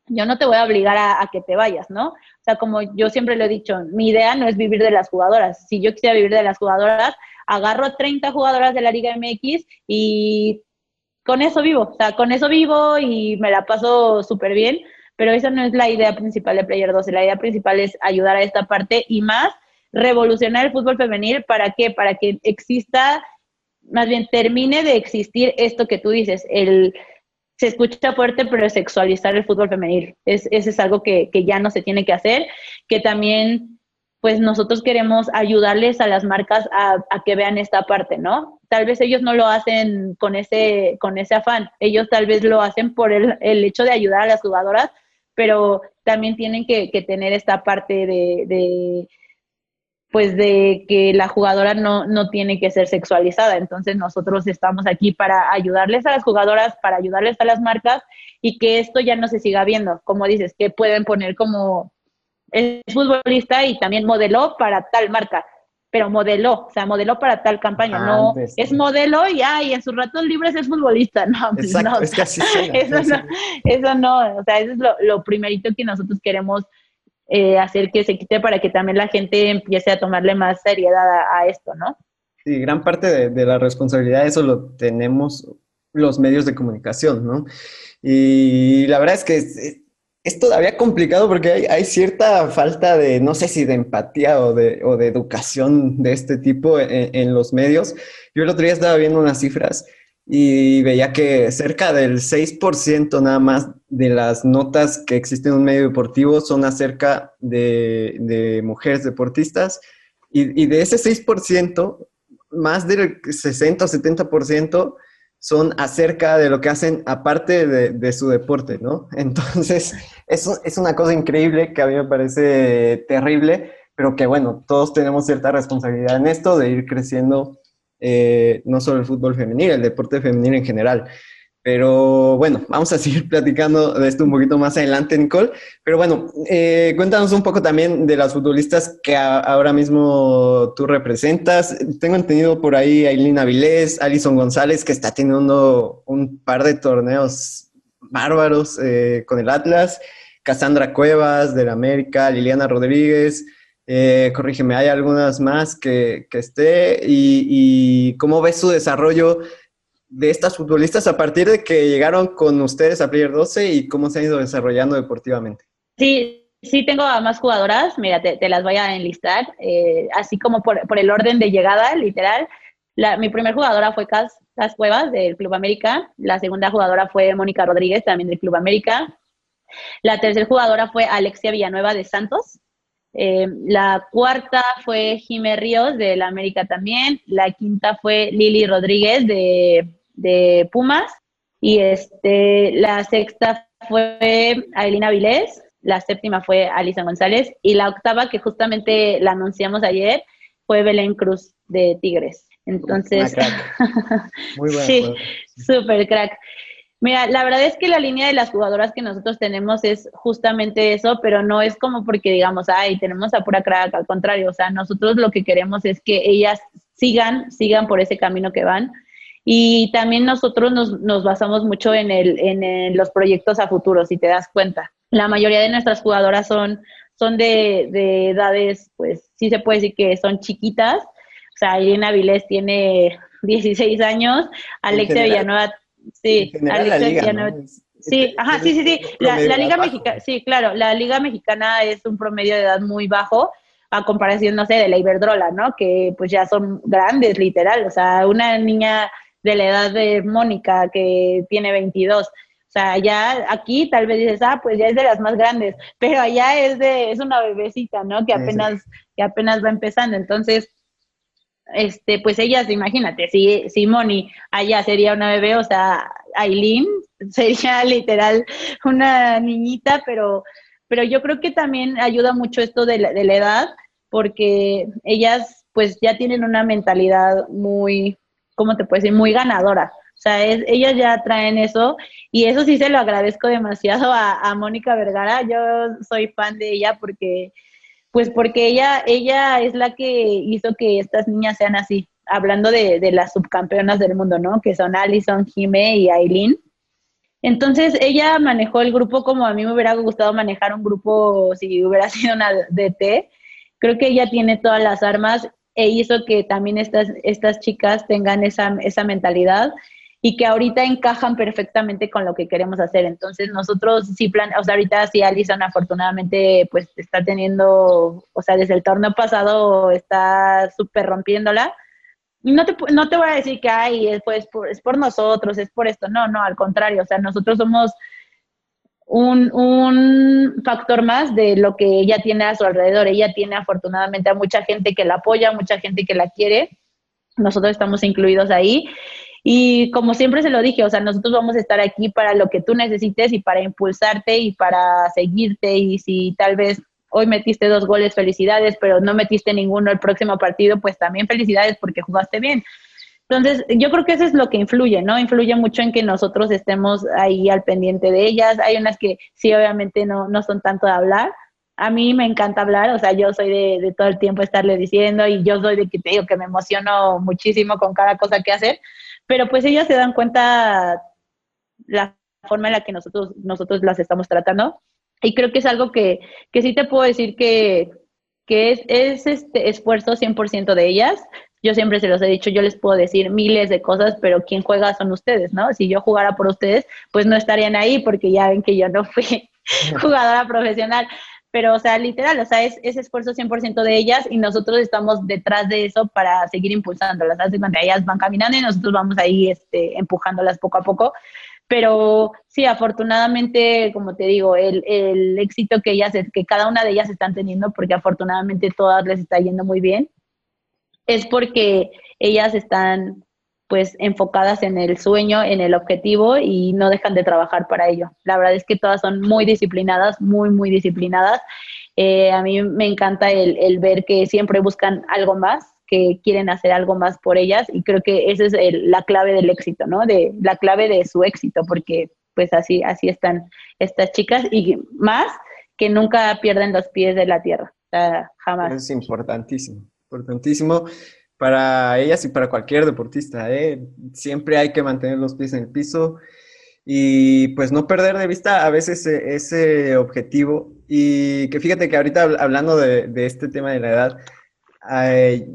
yo no te voy a obligar a, a, que te vayas, ¿no? O sea, como yo siempre lo he dicho, mi idea no es vivir de las jugadoras. Si yo quisiera vivir de las jugadoras, agarro 30 jugadoras de la Liga MX y con eso vivo, o sea, con eso vivo y me la paso súper bien, pero esa no es la idea principal de Player 12, la idea principal es ayudar a esta parte y más revolucionar el fútbol femenil, ¿para qué? Para que exista, más bien termine de existir esto que tú dices, el se escucha fuerte, pero sexualizar el fútbol femenil. Es, ese es algo que, que ya no se tiene que hacer, que también pues nosotros queremos ayudarles a las marcas a, que vean esta parte, ¿no? Tal vez ellos no lo hacen con ese, con ese afán, ellos tal vez lo hacen por el, hecho de ayudar a las jugadoras, pero también tienen que, tener esta parte de, pues de que la jugadora no, no tiene que ser sexualizada. Entonces nosotros estamos aquí para ayudarles a las jugadoras, para ayudarles a las marcas y que esto ya no se siga viendo. Como dices, que pueden poner como es futbolista y también modeló para tal marca, pero modeló, o sea, modeló para tal campaña, no es modelo y ay, en sus ratos libres es futbolista, no, pues no es que así eso, no eso no, o sea, eso es lo, lo primerito que nosotros queremos eh, hacer que se quite para que también la gente empiece a tomarle más seriedad a, esto, ¿no? Sí, gran parte de, la responsabilidad de eso lo tenemos los medios de comunicación, ¿no? Y la verdad es que es, todavía complicado porque hay, cierta falta de, no sé si de empatía o de, educación de este tipo en, en, los medios. Yo el otro día estaba viendo unas cifras y veía que cerca del 6% nada más de las notas que existen en un medio deportivo son acerca de, mujeres deportistas y, de ese 6%, más del 60 o 70% son acerca de lo que hacen aparte de, su deporte, ¿no? Entonces, eso es una cosa increíble que a mí me parece terrible, pero que bueno, todos tenemos cierta responsabilidad en esto de ir creciendo eh, no solo el fútbol femenil, el deporte femenil en general. Pero bueno, vamos a seguir platicando de esto un poquito más adelante, Nicole. Pero bueno, eh, cuéntanos un poco también de las futbolistas que ahora mismo tú representas. Tengo entendido por ahí a Aileen Avilés, Alison González, que está teniendo un par de torneos bárbaros eh, con el Atlas, Cassandra Cuevas del América, Liliana Rodríguez. Eh, corrígeme, hay algunas más que, esté. Y, cómo ves su desarrollo de estas futbolistas a partir de que llegaron con ustedes a Player 12 y cómo se han ido desarrollando deportivamente? Sí, sí tengo a más jugadoras, mira, te, las voy a enlistar, eh, así como por, el orden de llegada, literal. mi primer jugadora fue Cas, Cas Cuevas del Club América, la segunda jugadora fue Mónica Rodríguez también del Club América, la tercera jugadora fue Alexia Villanueva de Santos, eh, la cuarta fue Jimé Ríos de la América también. La quinta fue Lili Rodríguez de, de, Pumas. Y este, la sexta fue Ailina Vilés. La séptima fue Alisa González. Y la octava, que justamente la anunciamos ayer, fue Belén Cruz de Tigres. Entonces, muy buena, sí, súper crack. Mira, la verdad es que la línea de las jugadoras que nosotros tenemos es justamente eso, pero no es como porque digamos, ay, tenemos a pura crack, al contrario, o sea, nosotros lo que queremos es que ellas sigan, sigan por ese camino que van. Y también nosotros nos, nos basamos mucho en, el, en los proyectos a futuro, si te das cuenta. La mayoría de nuestras jugadoras son, son de, de edades, pues sí se puede decir que son chiquitas. O sea, Irina Vilés tiene 16 años, Alexia Villanueva Sí, la liga, Sí, ajá, sí, sí, sí. La, Liga Mexicana, sí, claro, la Liga Mexicana es un promedio de edad muy bajo a comparación, no sé, de la Iberdrola, ¿no? Que pues ya son grandes, literal. O sea, una niña de la edad de Mónica que tiene 22. O sea, ya aquí tal vez dices, ah, pues ya es de las más grandes, pero allá es de, es una bebecita, ¿no? Que apenas, que apenas va empezando. Entonces, este, pues ellas, imagínate, si, si Moni allá sería una bebé, o sea, Aileen sería literal una niñita, pero, pero yo creo que también ayuda mucho esto de la, de la edad, porque ellas pues ya tienen una mentalidad muy, ¿cómo te puedo decir? Muy ganadora. O sea, es, ellas ya traen eso y eso sí se lo agradezco demasiado a, a Mónica Vergara. Yo soy fan de ella porque pues porque ella, ella es la que hizo que estas niñas sean así, hablando de, de las subcampeonas del mundo, ¿no? Que son Alison, Jime y Aileen. Entonces ella manejó el grupo como a mí me hubiera gustado manejar un grupo si hubiera sido una DT. Creo que ella tiene todas las armas e hizo que también estas, estas chicas tengan esa, esa mentalidad y que ahorita encajan perfectamente con lo que queremos hacer. Entonces nosotros sí plan, o sea, ahorita sí Alison afortunadamente pues está teniendo, o sea, desde el torneo pasado está súper rompiéndola. Y no te, no te voy a decir que ay, es, pues, por, es por nosotros, es por esto. No, no, al contrario, o sea, nosotros somos un, un, factor más de lo que ella tiene a su alrededor. Ella tiene afortunadamente a mucha gente que la apoya, mucha gente que la quiere. Nosotros estamos incluidos ahí y como siempre se lo dije, o sea, nosotros vamos a estar aquí para lo que tú necesites y para impulsarte y para seguirte y si tal vez hoy metiste dos goles, felicidades, pero no metiste ninguno el próximo partido, pues también felicidades porque jugaste bien. Entonces, yo creo que eso es lo que influye, ¿no? Influye mucho en que nosotros estemos ahí al pendiente de ellas. Hay unas que sí, obviamente no, no son tanto de hablar. A mí me encanta hablar, o sea, yo soy de, de todo el tiempo estarle diciendo y yo soy de que te digo que me emociono muchísimo con cada cosa que hacer, pero pues ellas se dan cuenta la forma en la que nosotros, nosotros las estamos tratando. Y creo que es algo que, que sí te puedo decir que, que es, es este esfuerzo 100% de ellas. Yo siempre se los he dicho, yo les puedo decir miles de cosas, pero quien juega son ustedes, ¿no? Si yo jugara por ustedes, pues no estarían ahí porque ya ven que yo no fui jugadora profesional. Pero, o sea, literal, o sea, es, ese esfuerzo 100% de ellas y nosotros estamos detrás de eso para seguir impulsándolas. Hace cuando ellas van caminando y nosotros vamos ahí este, empujándolas poco a poco. Pero sí, afortunadamente, como te digo, el, el éxito que ellas, que cada una de ellas están teniendo, porque afortunadamente todas les está yendo muy bien, es porque ellas están pues enfocadas en el sueño, en el objetivo y no dejan de trabajar para ello. La verdad es que todas son muy disciplinadas, muy, muy disciplinadas. Eh, a mí me encanta el, el, ver que siempre buscan algo más, que quieren hacer algo más por ellas y creo que esa es el, la clave del éxito, ¿no? De, la clave de su éxito, porque pues así, así están estas chicas y más que nunca pierden los pies de la tierra, o sea, jamás. Es importantísimo, importantísimo para ellas y para cualquier deportista. ¿eh? Siempre hay que mantener los pies en el piso y pues no perder de vista a veces ese, ese objetivo. Y que fíjate que ahorita hablando de, este tema de la edad,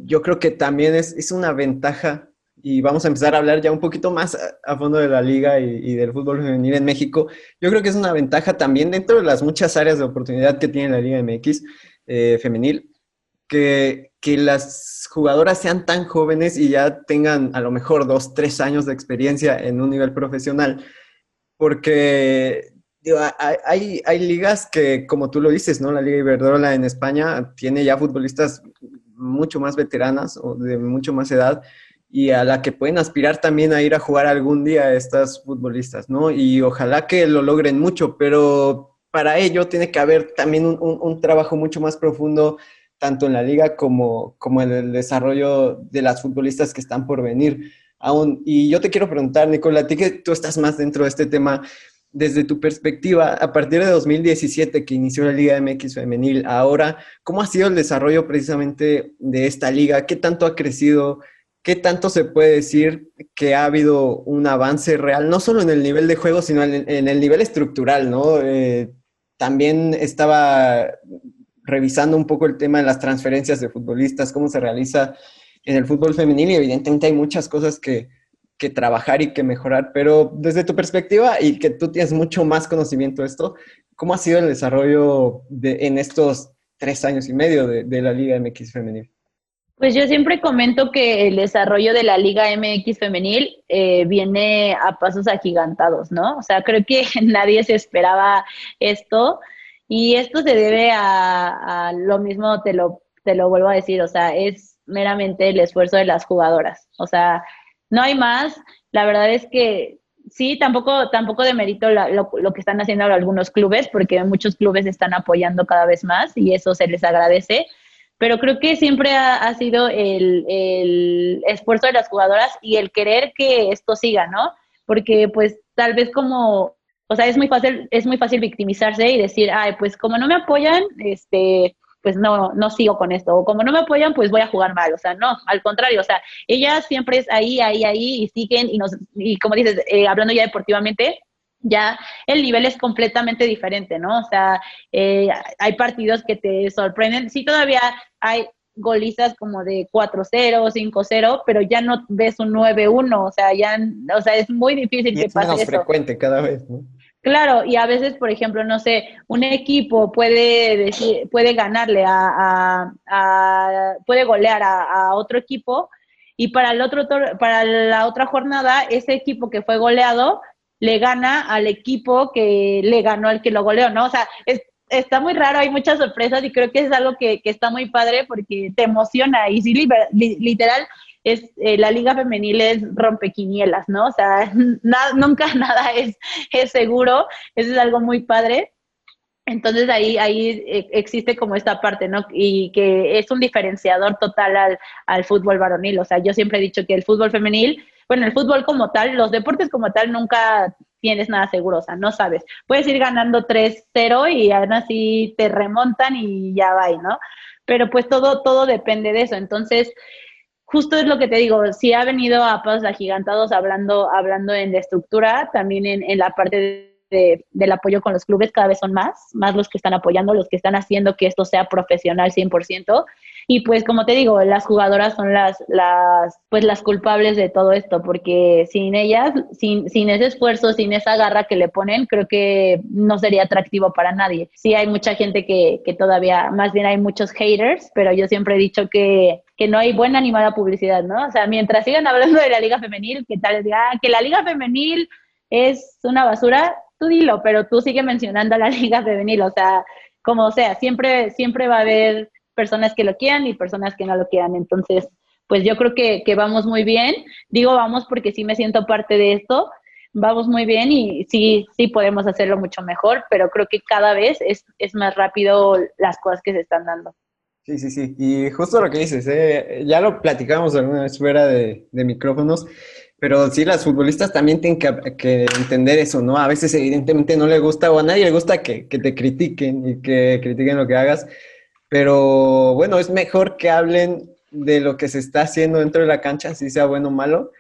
yo creo que también es, es, una ventaja y vamos a empezar a hablar ya un poquito más a, a fondo de la liga y, y, del fútbol femenil en México. Yo creo que es una ventaja también dentro de las muchas áreas de oportunidad que tiene la Liga MX eh, femenil, que, que, las jugadoras sean tan jóvenes y ya tengan a lo mejor dos, tres años de experiencia en un nivel profesional, porque digo, hay, hay, ligas que, como tú lo dices, ¿no? La Liga Iberdrola en España tiene ya futbolistas mucho más veteranas o de mucho más edad y a la que pueden aspirar también a ir a jugar algún día estas futbolistas, ¿no? Y ojalá que lo logren mucho, pero para ello tiene que haber también un, un, un trabajo mucho más profundo tanto en la liga como, como en el desarrollo de las futbolistas que están por venir. Aún, y yo te quiero preguntar, Nicola, a ti que tú estás más dentro de este tema, desde tu perspectiva, a partir de 2017 que inició la Liga MX femenil, ahora, ¿cómo ha sido el desarrollo precisamente de esta liga? ¿Qué tanto ha crecido? ¿Qué tanto se puede decir que ha habido un avance real, no solo en el nivel de juego, sino en, el nivel estructural, ¿no? Eh, también estaba revisando un poco el tema de las transferencias de futbolistas, cómo se realiza en el fútbol femenil y evidentemente hay muchas cosas que, que trabajar y que mejorar, pero desde tu perspectiva y que tú tienes mucho más conocimiento de esto, ¿cómo ha sido el desarrollo de, en estos tres años y medio de, la Liga MX femenil? Pues yo siempre comento que el desarrollo de la Liga MX femenil eh, viene a pasos agigantados, ¿no? O sea, creo que nadie se esperaba esto. Y esto se debe a, lo mismo, te lo, te lo vuelvo a decir, o sea, es meramente el esfuerzo de las jugadoras. O sea, no hay más. La verdad es que sí, tampoco, tampoco demerito lo, lo, que están haciendo algunos clubes, porque muchos clubes están apoyando cada vez más y eso se les agradece. Pero creo que siempre ha, ha sido el, el esfuerzo de las jugadoras y el querer que esto siga, ¿no? Porque pues tal vez como o sea, es muy fácil, es muy fácil victimizarse y decir, ay, pues como no me apoyan, este, pues no, no sigo con esto. O como no me apoyan, pues voy a jugar mal. O sea, no, al contrario, o sea, ellas siempre es ahí, ahí, ahí y siguen y nos, y como dices, eh, hablando ya deportivamente, ya el nivel es completamente diferente, ¿no? O sea, eh, hay partidos que te sorprenden. Sí, todavía hay golizas como de 4-0, 5-0, pero ya no ves un 9-1, o sea, ya, o sea, es muy difícil y que es pase menos eso. frecuente cada vez, ¿no? Claro, y a veces, por ejemplo, no sé, un equipo puede decir, puede ganarle a, puede golear a, otro equipo y para el otro para la otra jornada ese equipo que fue goleado le gana al equipo que le ganó al que lo goleó, ¿no? O sea, es, está muy raro, hay muchas sorpresas y creo que es algo que, que está muy padre porque te emociona y sí, literal, es eh, la liga femenil es rompequinielas, ¿no? O sea, nunca nada es, es seguro, eso es algo muy padre. Entonces ahí, ahí eh, existe como esta parte, ¿no? Y que es un diferenciador total al, al fútbol varonil. O sea, yo siempre he dicho que el fútbol femenil, bueno, el fútbol como tal, los deportes como tal nunca tienes nada seguro, o sea, no sabes. Puedes ir ganando 3-0 y aún así te remontan y ya va, ¿no? Pero pues todo, todo depende de eso. Entonces, justo es lo que te digo, si ha venido a pasos agigantados hablando, hablando en la estructura, también en, en la parte de del apoyo con los clubes cada vez son más, más los que están apoyando, los que están haciendo que esto sea profesional 100%. Y pues como te digo, las jugadoras son las, las, pues las culpables de todo esto, porque sin ellas, sin, sin ese esfuerzo, sin esa garra que le ponen, creo que no sería atractivo para nadie. Sí hay mucha gente que, que todavía, más bien hay muchos haters, pero yo siempre he dicho que que no hay buena ni mala publicidad, ¿no? O sea, mientras sigan hablando de la liga femenil, que tal diga ah, que la liga femenil es una basura, tú dilo, pero tú sigue mencionando a la liga femenil, o sea, como sea, siempre, siempre va a haber personas que lo quieran y personas que no lo quieran. Entonces, pues yo creo que, que vamos muy bien. Digo vamos porque sí me siento parte de esto. Vamos muy bien y sí, sí podemos hacerlo mucho mejor, pero creo que cada vez es, es más rápido las cosas que se están dando. Sí, sí, sí. Y justo lo que dices, ¿eh? ya lo platicamos alguna vez fuera de, de micrófonos. Pero sí, las futbolistas también tienen que, entender eso, ¿no? A veces evidentemente no le gusta o a nadie le gusta que, te critiquen y que critiquen lo que hagas, pero bueno, es mejor que hablen de lo que se está haciendo dentro de la cancha, si sea bueno o malo,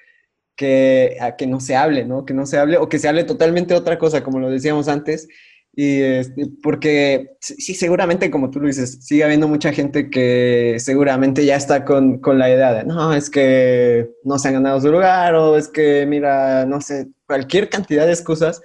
que a que no se hable, ¿no? Que no se hable o que se hable totalmente otra cosa, como lo decíamos antes, y este, porque sí, seguramente, como tú lo dices, sigue habiendo mucha gente que seguramente ya está con, con, la idea de, no, es que no se han ganado su lugar, o es que, mira, no sé, cualquier cantidad de excusas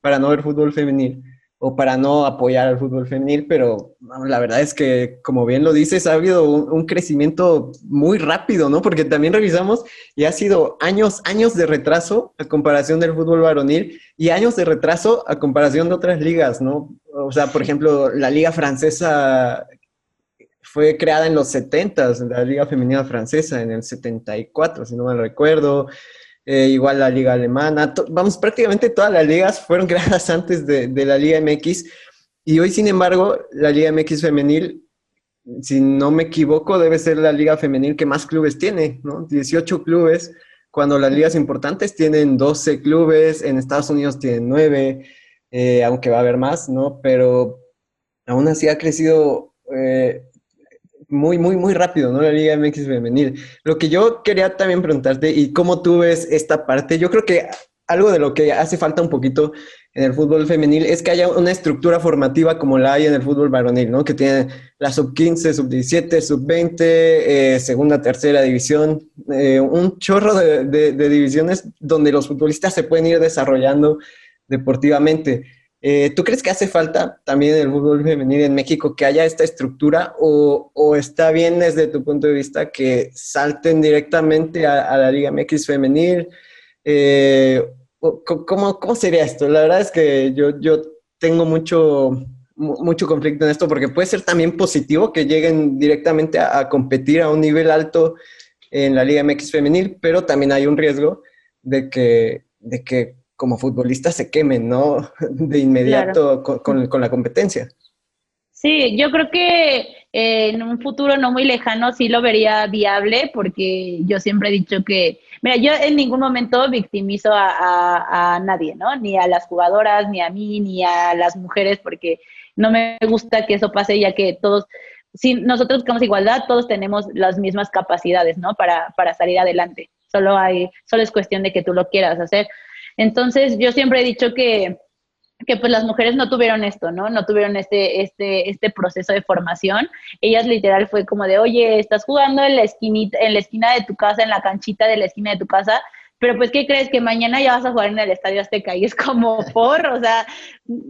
para no ver fútbol femenil o para no apoyar al fútbol femenil, pero la verdad es que, como bien lo dices, ha habido un, crecimiento muy rápido, ¿no? Porque también revisamos y ha sido años, años de retraso a comparación del fútbol varonil y años de retraso a comparación de otras ligas, ¿no? O sea, por ejemplo, la liga francesa fue creada en los 70, la liga femenina francesa en el 74, si no me recuerdo. Eh, igual la liga alemana, vamos, prácticamente todas las ligas fueron creadas antes de, la liga MX y hoy, sin embargo, la liga MX femenil, si no me equivoco, debe ser la liga femenil que más clubes tiene, ¿no? 18 clubes, cuando las ligas importantes tienen 12 clubes, en Estados Unidos tienen 9, eh, aunque va a haber más, ¿no? Pero aún así ha crecido eh, muy, muy, muy rápido, ¿no? La Liga MX femenil. Lo que yo quería también preguntarte, y cómo tú ves esta parte, yo creo que algo de lo que hace falta un poquito en el fútbol femenil es que haya una estructura formativa como la hay en el fútbol varonil, ¿no? Que tiene la sub 15, sub 17, sub 20, segunda, tercera división, eh, un chorro de divisiones donde los futbolistas se pueden ir desarrollando deportivamente. Eh, ¿Tú crees que hace falta también el fútbol femenil en México que haya esta estructura o, está bien desde tu punto de vista que salten directamente a, la Liga MX femenil? Eh, ¿cómo, ¿cómo, sería esto? La verdad es que yo, yo tengo mucho, mucho conflicto en esto porque puede ser también positivo que lleguen directamente a, a competir a un nivel alto en la Liga MX femenil, pero también hay un riesgo de que, de que como futbolistas se quemen, ¿no? De inmediato con, la competencia. Sí, yo creo que eh, en un futuro no muy lejano sí lo vería viable, porque yo siempre he dicho que, mira, yo en ningún momento victimizo a, nadie, ¿no? Ni a las jugadoras, ni a mí, ni a las mujeres, porque no me gusta que eso pase, ya que todos, si nosotros buscamos igualdad, todos tenemos las mismas capacidades, ¿no? Para, para salir adelante. Solo hay, solo es cuestión de que tú lo quieras hacer. Entonces, yo siempre he dicho que, que pues las mujeres no tuvieron esto, ¿no? No tuvieron este, este, este proceso de formación. Ellas literal fue como de, oye, estás jugando en la esquinita, en la esquina de tu casa, en la canchita de la esquina de tu casa, pero pues, ¿qué crees? Que mañana ya vas a jugar en el Estadio Azteca y es como por, o sea,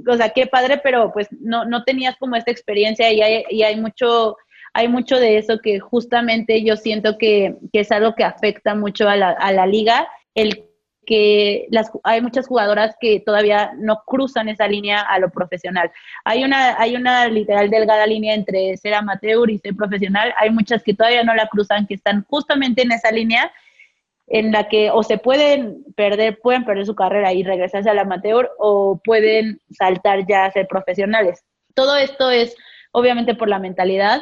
o sea, qué padre, pero pues no, no tenías como esta experiencia y hay, y hay mucho, hay mucho de eso que justamente yo siento que, que es algo que afecta mucho a la, a la liga, el que las, hay muchas jugadoras que todavía no cruzan esa línea a lo profesional. Hay una, hay una literal delgada línea entre ser amateur y ser profesional. Hay muchas que todavía no la cruzan, que están justamente en esa línea en la que o se pueden perder, pueden perder su carrera y regresarse al amateur o pueden saltar ya a ser profesionales. todo esto es obviamente por la mentalidad,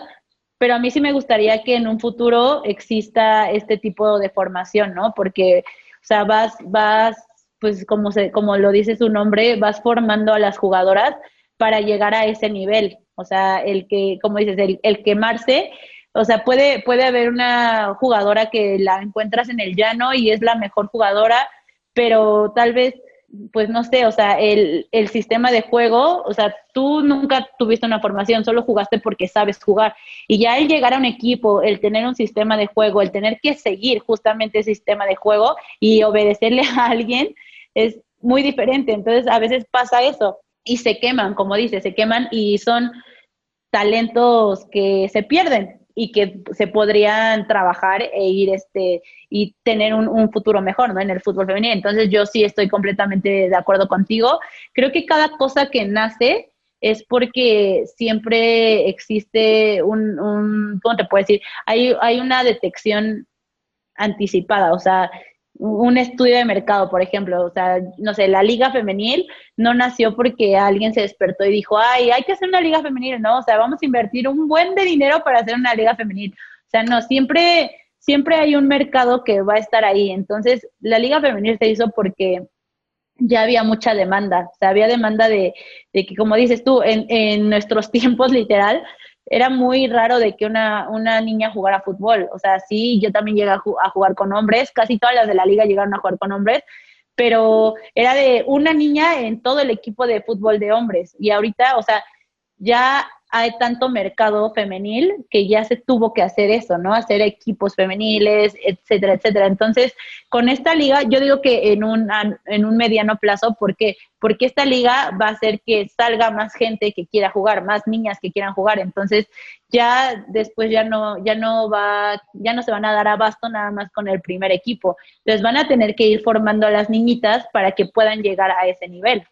pero a mí sí me gustaría que en un futuro exista este tipo de formación, ¿no? Porque, sea, vas, vas, pues como, se, como lo dice su nombre, vas formando a las jugadoras para llegar a ese nivel. O sea, el que, como dices, el, el quemarse, o sea, puede, puede haber una jugadora que la encuentras en el llano y es la mejor jugadora, pero tal vez pues no sé, o sea, el, el, sistema de juego, o sea, tú nunca tuviste una formación, solo jugaste porque sabes jugar. Y ya el llegar a un equipo, el tener un sistema de juego, el tener que seguir justamente ese sistema de juego y obedecerle a alguien es muy diferente. Entonces, a veces pasa eso y se queman, como dice, se queman y son talentos que se pierden y que se podrían trabajar e ir este y tener un, futuro mejor ¿no? en el fútbol femenino. Entonces yo sí estoy completamente de acuerdo contigo. Creo que cada cosa que nace es porque siempre existe un, un ¿cómo te puedo decir? Hay, hay una detección anticipada, o sea, un estudio de mercado, por ejemplo, o sea, no sé, la liga femenil no nació porque alguien se despertó y dijo, ay, hay que hacer una liga femenil, ¿no? O sea, vamos a invertir un buen de dinero para hacer una liga femenil. O sea, no, siempre, siempre hay un mercado que va a estar ahí. Entonces, la liga femenil se hizo porque ya había mucha demanda, o sea, había demanda de, de que, como dices tú, en, en nuestros tiempos literal, era muy raro de que una, una niña jugara fútbol. O sea, sí, yo también llegué a, a, jugar con hombres, casi todas las de la liga llegaron a jugar con hombres, pero era de una niña en todo el equipo de fútbol de hombres. Y ahorita, o sea, ya hay tanto mercado femenil que ya se tuvo que hacer eso, ¿no? Hacer equipos femeniles, etcétera, etcétera. Entonces, con esta liga, yo digo que en un, en un mediano plazo, ¿por qué? Porque esta liga va a hacer que salga más gente que quiera jugar, más niñas que quieran jugar. Entonces, ya después ya no, ya no va, ya no se van a dar abasto nada más con el primer equipo. Entonces van a tener que ir formando a las niñitas para que puedan llegar a ese nivel.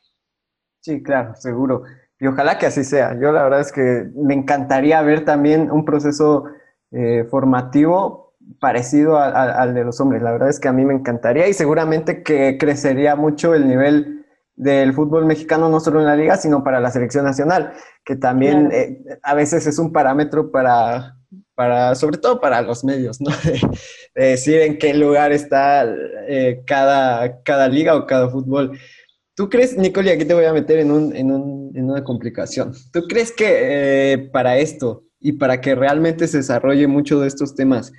Sí, claro, seguro. Y ojalá que así sea. Yo la verdad es que me encantaría ver también un proceso eh, formativo parecido al de los hombres. La verdad es que a mí me encantaría y seguramente que crecería mucho el nivel del fútbol mexicano, no solo en la liga, sino para la selección nacional, que también eh, a veces es un parámetro para, para, sobre todo para los medios, ¿no? de, decir en qué lugar está eh, cada, cada liga o cada fútbol. ¿Tú crees, Nicole, y aquí te voy a meter en, un, en, un, en una complicación? ¿Tú crees que eh, para esto y para que realmente se desarrolle mucho de estos temas,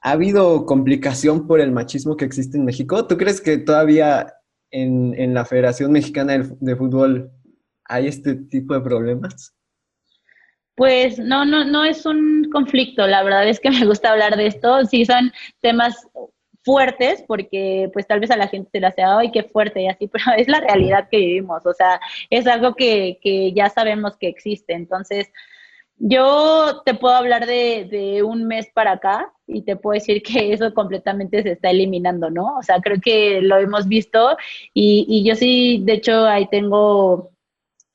¿ha habido complicación por el machismo que existe en México? ¿Tú crees que todavía en, en la Federación Mexicana de, Fútbol hay este tipo de problemas? Pues no, no, no es un conflicto. La verdad es que me gusta hablar de esto. Sí son temas fuertes, porque pues tal vez a la gente se la hace, ay, qué fuerte y así, pero es la realidad que vivimos, o sea, es algo que, que ya sabemos que existe. Entonces, yo te puedo hablar de, de, un mes para acá y te puedo decir que eso completamente se está eliminando, ¿no? O sea, creo que lo hemos visto y, y yo sí, de hecho, ahí tengo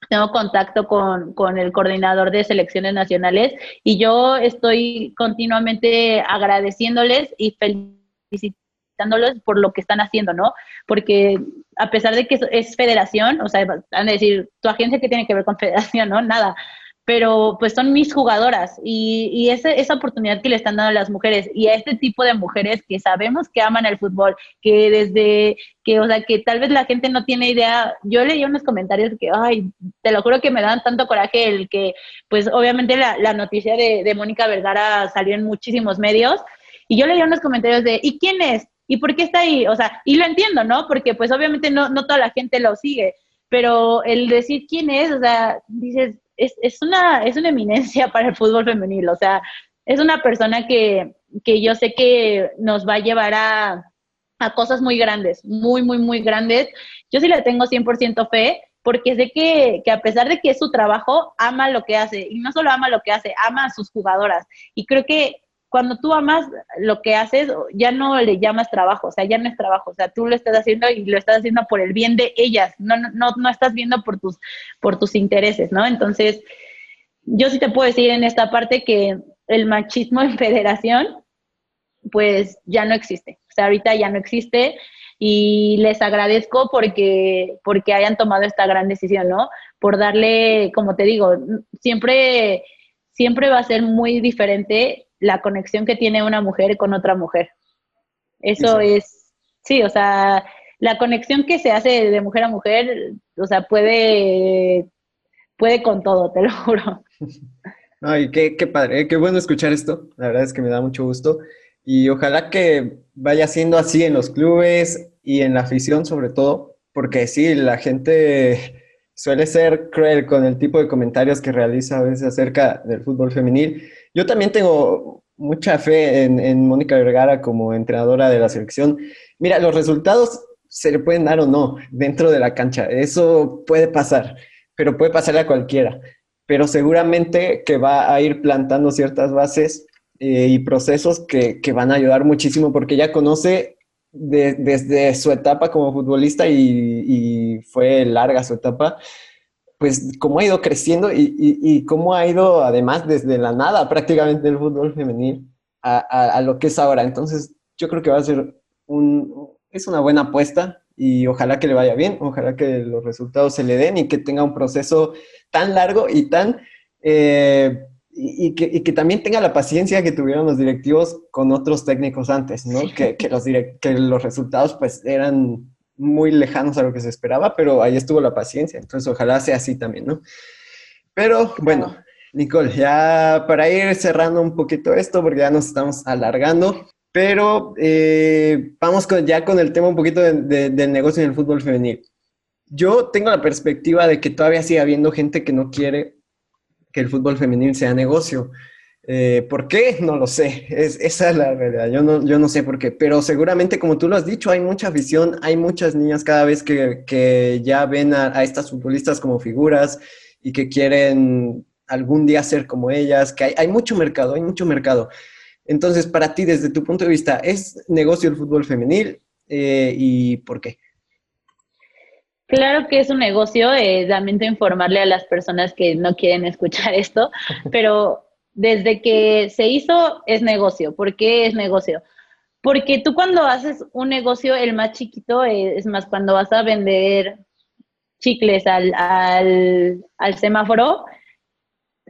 tengo contacto con, con, el coordinador de selecciones nacionales y yo estoy continuamente agradeciéndoles y felicitándoles felicitándolos por lo que están haciendo, ¿no? Porque a pesar de que es federación, o sea, van a decir, tu agencia que tiene que ver con federación, ¿no? Nada. Pero pues son mis jugadoras y, y esa, esa oportunidad que le están dando a las mujeres y a este tipo de mujeres que sabemos que aman el fútbol, que desde que, o sea, que tal vez la gente no tiene idea. Yo leí unos comentarios que, ay, te lo juro que me dan tanto coraje el que, pues obviamente la, noticia de Mónica Vergara salió en muchísimos medios, y yo leía unos comentarios de, ¿y quién es? ¿Y por qué está ahí? O sea, y lo entiendo, ¿no? Porque pues obviamente no, no toda la gente lo sigue, pero el decir quién es, o sea, dices, es, es, una, es una eminencia para el fútbol femenil, o sea, es una persona que, que yo sé que nos va a llevar a, a cosas muy grandes, muy, muy, muy grandes. Yo sí le tengo 100% fe, porque sé que, que, a pesar de que es su trabajo, ama lo que hace. Y no solo ama lo que hace, ama a sus jugadoras. Y creo que cuando tú amas lo que haces, ya no le llamas trabajo, o sea, ya no es trabajo, o sea, tú lo estás haciendo y lo estás haciendo por el bien de ellas, no, no, no estás viendo por tus, por tus intereses, ¿no? Entonces, yo sí te puedo decir en esta parte que el machismo en federación, pues ya no existe, o sea, ahorita ya no existe. y les agradezco porque, porque hayan tomado esta gran decisión, ¿no? Por darle, como te digo, siempre, siempre va a ser muy diferente la conexión que tiene una mujer con otra mujer. Eso es, sí, o sea, la conexión que se hace de mujer a mujer, o sea, puede, puede con todo, te lo juro. Ay, qué, qué padre, qué bueno escuchar esto. La verdad es que me da mucho gusto. Y ojalá que vaya siendo así en los clubes y en la afición sobre todo, porque sí, la gente suele ser cruel con el tipo de comentarios que realiza a veces acerca del fútbol femenil. Yo también tengo mucha fe en, en Mónica Vergara como entrenadora de la selección. Mira, los resultados se le pueden dar o no dentro de la cancha. Eso puede pasar, pero puede pasarle a cualquiera. Pero seguramente que va a ir plantando ciertas bases eh, y procesos que, que, van a ayudar muchísimo porque ya conoce desde su etapa como futbolista y, y, fue larga su etapa, pues cómo ha ido creciendo y, y, y, cómo ha ido además desde la nada prácticamente el fútbol femenil a, a, a, lo que es ahora. Entonces yo creo que va a ser un, es una buena apuesta y ojalá que le vaya bien, ojalá que los resultados se le den y que tenga un proceso tan largo y tan... Eh, y, que, y, que, también tenga la paciencia que tuvieron los directivos con otros técnicos antes, ¿no? Que, que, los que los resultados pues eran muy lejanos a lo que se esperaba, pero ahí estuvo la paciencia, entonces ojalá sea así también, ¿no? Pero bueno, Nicole, ya para ir cerrando un poquito esto, porque ya nos estamos alargando, pero eh, vamos con, ya con el tema un poquito de, de, del negocio en el fútbol femenil. Yo tengo la perspectiva de que todavía sigue habiendo gente que no quiere que el fútbol femenil sea negocio. Eh, ¿Por qué? No lo sé. Es, esa es la verdad. Yo no, yo no sé por qué. Pero seguramente, como tú lo has dicho, hay mucha afición, hay muchas niñas cada vez que, que ya ven a, a, estas futbolistas como figuras y que quieren algún día ser como ellas, que hay, hay mucho mercado, hay mucho mercado. Entonces, para ti, desde tu punto de vista, ¿es negocio el fútbol femenil eh, y por qué? Claro que es un negocio, eh, lamento informarle a las personas que no quieren escuchar esto, pero desde que se hizo es negocio. ¿Por qué es negocio? Porque tú cuando haces un negocio, el más chiquito, eh, es más, cuando vas a vender chicles al, semáforo,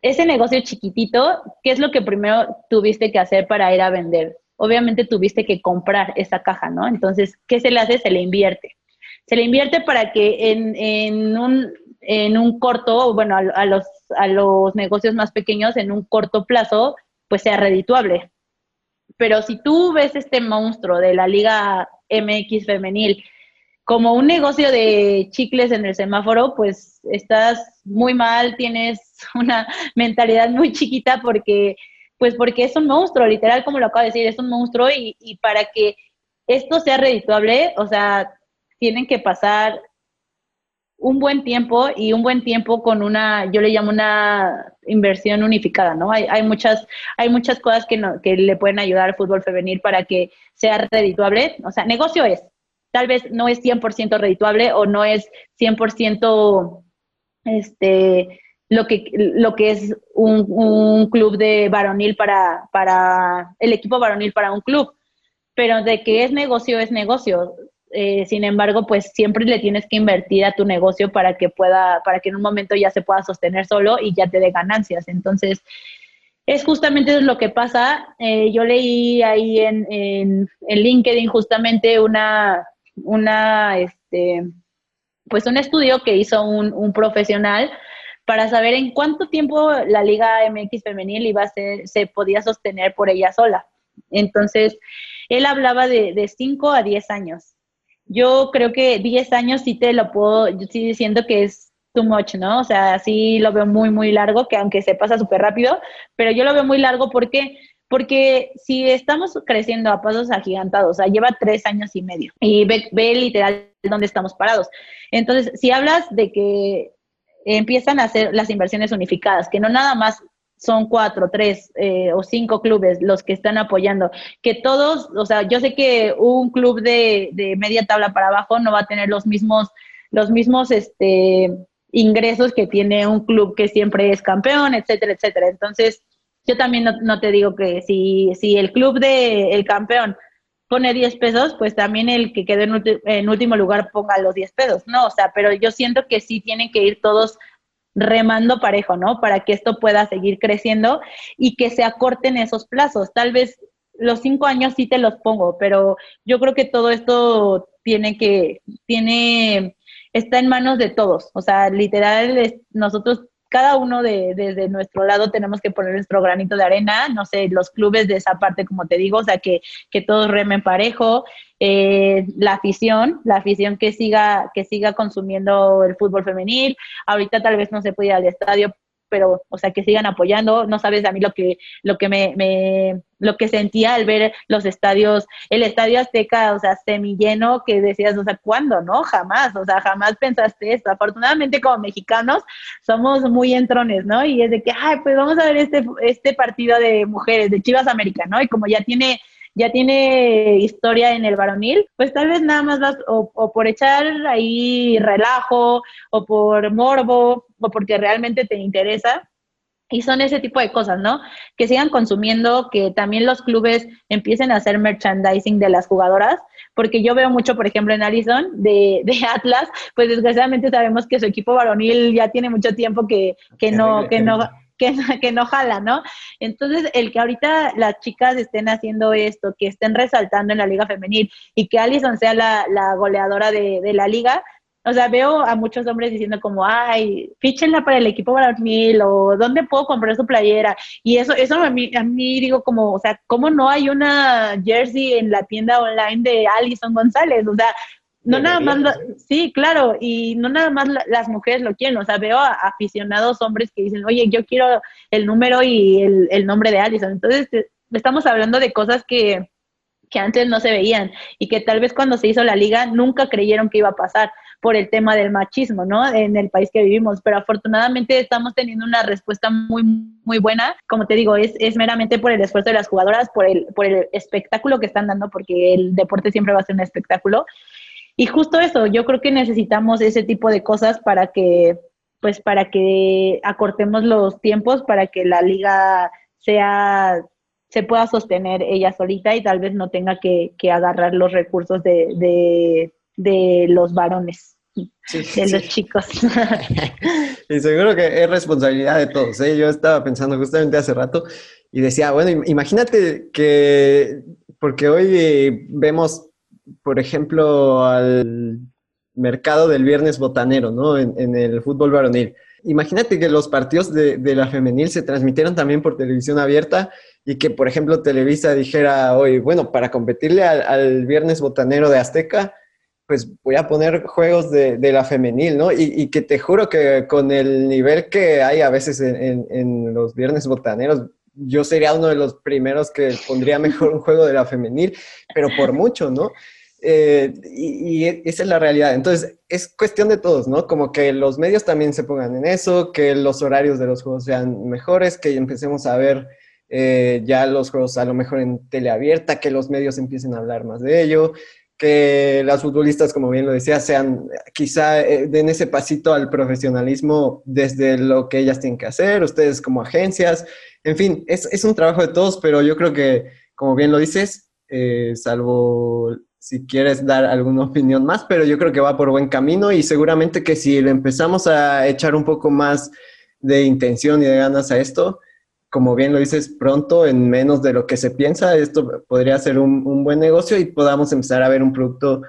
ese negocio chiquitito, ¿qué es lo que primero tuviste que hacer para ir a vender? Obviamente tuviste que comprar esa caja, ¿no? Entonces, ¿qué se le hace? Se le invierte se le invierte para que en, un, en un corto, bueno, a, a, los, a los negocios más pequeños, en un corto plazo, pues sea redituable. Pero si tú ves este monstruo de la Liga MX femenil como un negocio de chicles en el semáforo, pues estás muy mal, tienes una mentalidad muy chiquita porque, pues porque es un monstruo, literal, como lo acabo de decir, es un monstruo y, y para que esto sea redituable, o sea, tienen que pasar un buen tiempo y un buen tiempo con una, yo le llamo una inversión unificada, ¿no? Hay, hay muchas, hay muchas cosas que, no, que le pueden ayudar al fútbol femenil para que sea redituable. O sea, negocio es, tal vez no es 100% redituable o no es 100% este, lo, que, lo que es un, un club de varonil para, para, el equipo varonil para un club, pero de que es negocio, es negocio eh, sin embargo, pues siempre le tienes que invertir a tu negocio para que pueda, para que en un momento ya se pueda sostener solo y ya te dé ganancias. Entonces, es justamente lo que pasa. Eh, yo leí ahí en, en, en, LinkedIn justamente una, una, este, pues un estudio que hizo un, un, profesional para saber en cuánto tiempo la Liga MX femenil iba a ser, se podía sostener por ella sola. Entonces, él hablaba de 5 a 10 años yo creo que 10 años sí te lo puedo, yo sí diciendo que es too much, ¿no? O sea, sí lo veo muy, muy largo, que aunque se pasa súper rápido, pero yo lo veo muy largo porque, porque si estamos creciendo a pasos agigantados, o sea, lleva tres años y medio y ve, ve literal dónde estamos parados. Entonces, si hablas de que empiezan a hacer las inversiones unificadas, que no nada más son cuatro, tres eh, o cinco clubes los que están apoyando, que todos, o sea, yo sé que un club de, de, media tabla para abajo no va a tener los mismos, los mismos este, ingresos que tiene un club que siempre es campeón, etcétera, etcétera. Entonces, yo también no, te digo que si, si el club de el campeón pone 10 pesos, pues también el que quede en, en, último lugar ponga los 10 pesos, ¿no? O sea, pero yo siento que sí tienen que ir todos remando parejo, ¿no? Para que esto pueda seguir creciendo y que se acorten esos plazos. Tal vez los cinco años sí te los pongo, pero yo creo que todo esto tiene que, tiene, está en manos de todos. O sea, literal, nosotros cada uno de, desde nuestro lado tenemos que poner nuestro granito de arena, no sé, los clubes de esa parte, como te digo, o sea, que, que todos remen parejo, eh, la afición, la afición que siga, que siga consumiendo el fútbol femenil, ahorita tal vez no se puede ir al estadio pero, o sea, que sigan apoyando. No sabes a mí lo que, lo que me, me, lo que sentía al ver los estadios, el estadio Azteca, o sea, semilleno, que decías, o sea, ¿cuándo? No, jamás, o sea, jamás pensaste esto. Afortunadamente, como mexicanos, somos muy entrones, ¿no? Y es de que, ay, pues vamos a ver este, este partido de mujeres, de Chivas América, ¿no? Y como ya tiene ya tiene historia en el varonil, pues tal vez nada más vas o, por echar ahí relajo o por morbo o porque realmente te interesa. Y son ese tipo de cosas, ¿no? Que sigan consumiendo, que también los clubes empiecen a hacer merchandising de las jugadoras, porque yo veo mucho, por ejemplo, en Allison de, de Atlas, pues desgraciadamente sabemos que su equipo varonil ya tiene mucho tiempo que, que no, que no, que, que no jala, ¿no? Entonces, el que ahorita las chicas estén haciendo esto, que estén resaltando en la liga femenil y que Allison sea la, la goleadora de, de la liga, o sea, veo a muchos hombres diciendo como, ay, fíchenla para el equipo varonil o dónde puedo comprar su playera. Y eso, eso a mí, a mí digo como, o sea, ¿cómo no hay una jersey en la tienda online de Alison González? O sea, no nada más, sí, claro, y no nada más las mujeres lo quieren, o sea, veo a aficionados hombres que dicen, oye, yo quiero el número y el, nombre de Allison. Entonces, estamos hablando de cosas que, que antes no se veían y que tal vez cuando se hizo la liga nunca creyeron que iba a pasar por el tema del machismo, ¿no? En el país que vivimos, pero afortunadamente estamos teniendo una respuesta muy, muy buena. Como te digo, es, es meramente por el esfuerzo de las jugadoras, por el, por el espectáculo que están dando, porque el deporte siempre va a ser un espectáculo. Y justo eso, yo creo que necesitamos ese tipo de cosas para que, pues, para que acortemos los tiempos, para que la liga sea, se pueda sostener ella solita y tal vez no tenga que, agarrar los recursos de, los varones. de los chicos. y seguro que es responsabilidad de todos. ¿eh? Yo estaba pensando justamente hace rato y decía, bueno, imagínate que, porque hoy vemos por ejemplo, al mercado del viernes botanero, ¿no? En, el fútbol varonil. Imagínate que los partidos de, la femenil se transmitieron también por televisión abierta y que, por ejemplo, Televisa dijera hoy, bueno, para competirle al, viernes botanero de Azteca, pues voy a poner juegos de, la femenil, ¿no? Y, que te juro que con el nivel que hay a veces en, en los viernes botaneros, yo sería uno de los primeros que pondría mejor un juego de la femenil, pero por mucho, ¿no? Eh, y, esa es la realidad. Entonces, es cuestión de todos, ¿no? Como que los medios también se pongan en eso, que los horarios de los juegos sean mejores, que empecemos a ver eh, ya los juegos a lo mejor en teleabierta, que los medios empiecen a hablar más de ello, que las futbolistas, como bien lo decía, sean quizá eh, den ese pasito al profesionalismo desde lo que ellas tienen que hacer, ustedes como agencias, en fin, es, es un trabajo de todos, pero yo creo que, como bien lo dices, salvo si quieres dar alguna opinión más, pero yo creo que va por buen camino y seguramente que si le empezamos a echar un poco más de intención y de ganas a esto, como bien lo dices, pronto, en menos de lo que se piensa, esto podría ser un, buen negocio y podamos empezar a ver un producto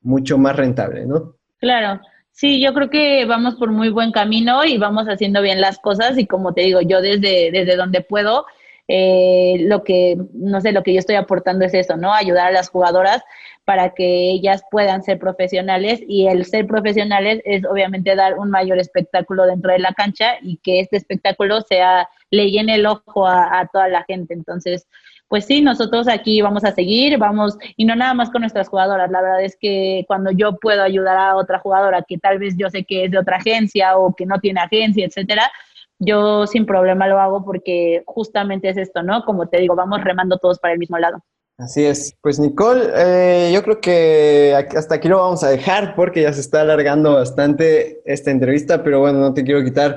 mucho más rentable, ¿no? Claro. Sí, yo creo que vamos por muy buen camino y vamos haciendo bien las cosas y como te digo, yo desde, desde donde puedo, eh, lo que, no sé, lo que yo estoy aportando es eso, ¿no? Ayudar a las jugadoras para que ellas puedan ser profesionales y el ser profesionales es obviamente dar un mayor espectáculo dentro de la cancha y que este espectáculo sea, le llene el ojo a, toda la gente. Entonces, pues sí, nosotros aquí vamos a seguir, vamos, y no nada más con nuestras jugadoras, la verdad es que cuando yo puedo ayudar a otra jugadora que tal vez yo sé que es de otra agencia o que no tiene agencia, etcétera, yo sin problema lo hago porque justamente es esto, ¿no? Como te digo, vamos remando todos para el mismo lado. Así es. Pues Nicole, eh, yo creo que hasta aquí lo vamos a dejar porque ya se está alargando bastante esta entrevista, pero bueno, no te quiero quitar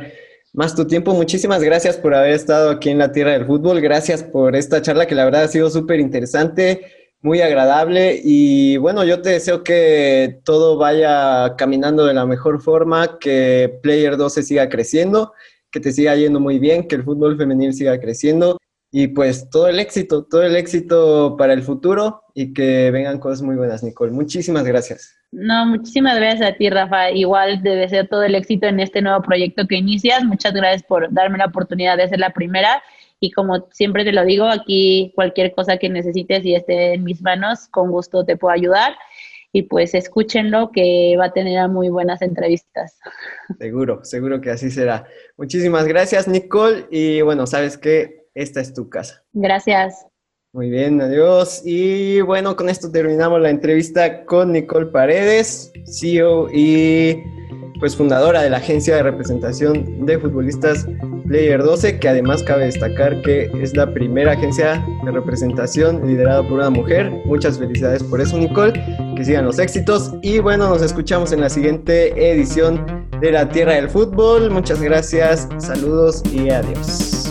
más tu tiempo. Muchísimas gracias por haber estado aquí en la Tierra del Fútbol. Gracias por esta charla que la verdad ha sido súper interesante muy agradable y bueno, yo te deseo que todo vaya caminando de la mejor forma, que Player 12 siga creciendo, que te siga yendo muy bien, que el fútbol femenil siga creciendo y pues todo el éxito, todo el éxito para el futuro y que vengan cosas muy buenas, Nicole. Muchísimas gracias. No, muchísimas gracias a ti, Rafa. Igual te deseo todo el éxito en este nuevo proyecto que inicias. Muchas gracias por darme la oportunidad de ser la primera. Y como siempre te lo digo, aquí cualquier cosa que necesites y esté en mis manos, con gusto te puedo ayudar. Y pues escúchenlo, que va a tener muy buenas entrevistas. Seguro, seguro que así será. Muchísimas gracias, Nicole. Y bueno, sabes que esta es tu casa. Gracias. Muy bien, adiós. Y bueno, con esto terminamos la entrevista con Nicole Paredes, CEO y pues fundadora de la agencia de representación de futbolistas Player 12, que además cabe destacar que es la primera agencia de representación liderada por una mujer. Muchas felicidades por eso, Nicole. Que sigan los éxitos. Y bueno, nos escuchamos en la siguiente edición de La Tierra del Fútbol. Muchas gracias, saludos y adiós.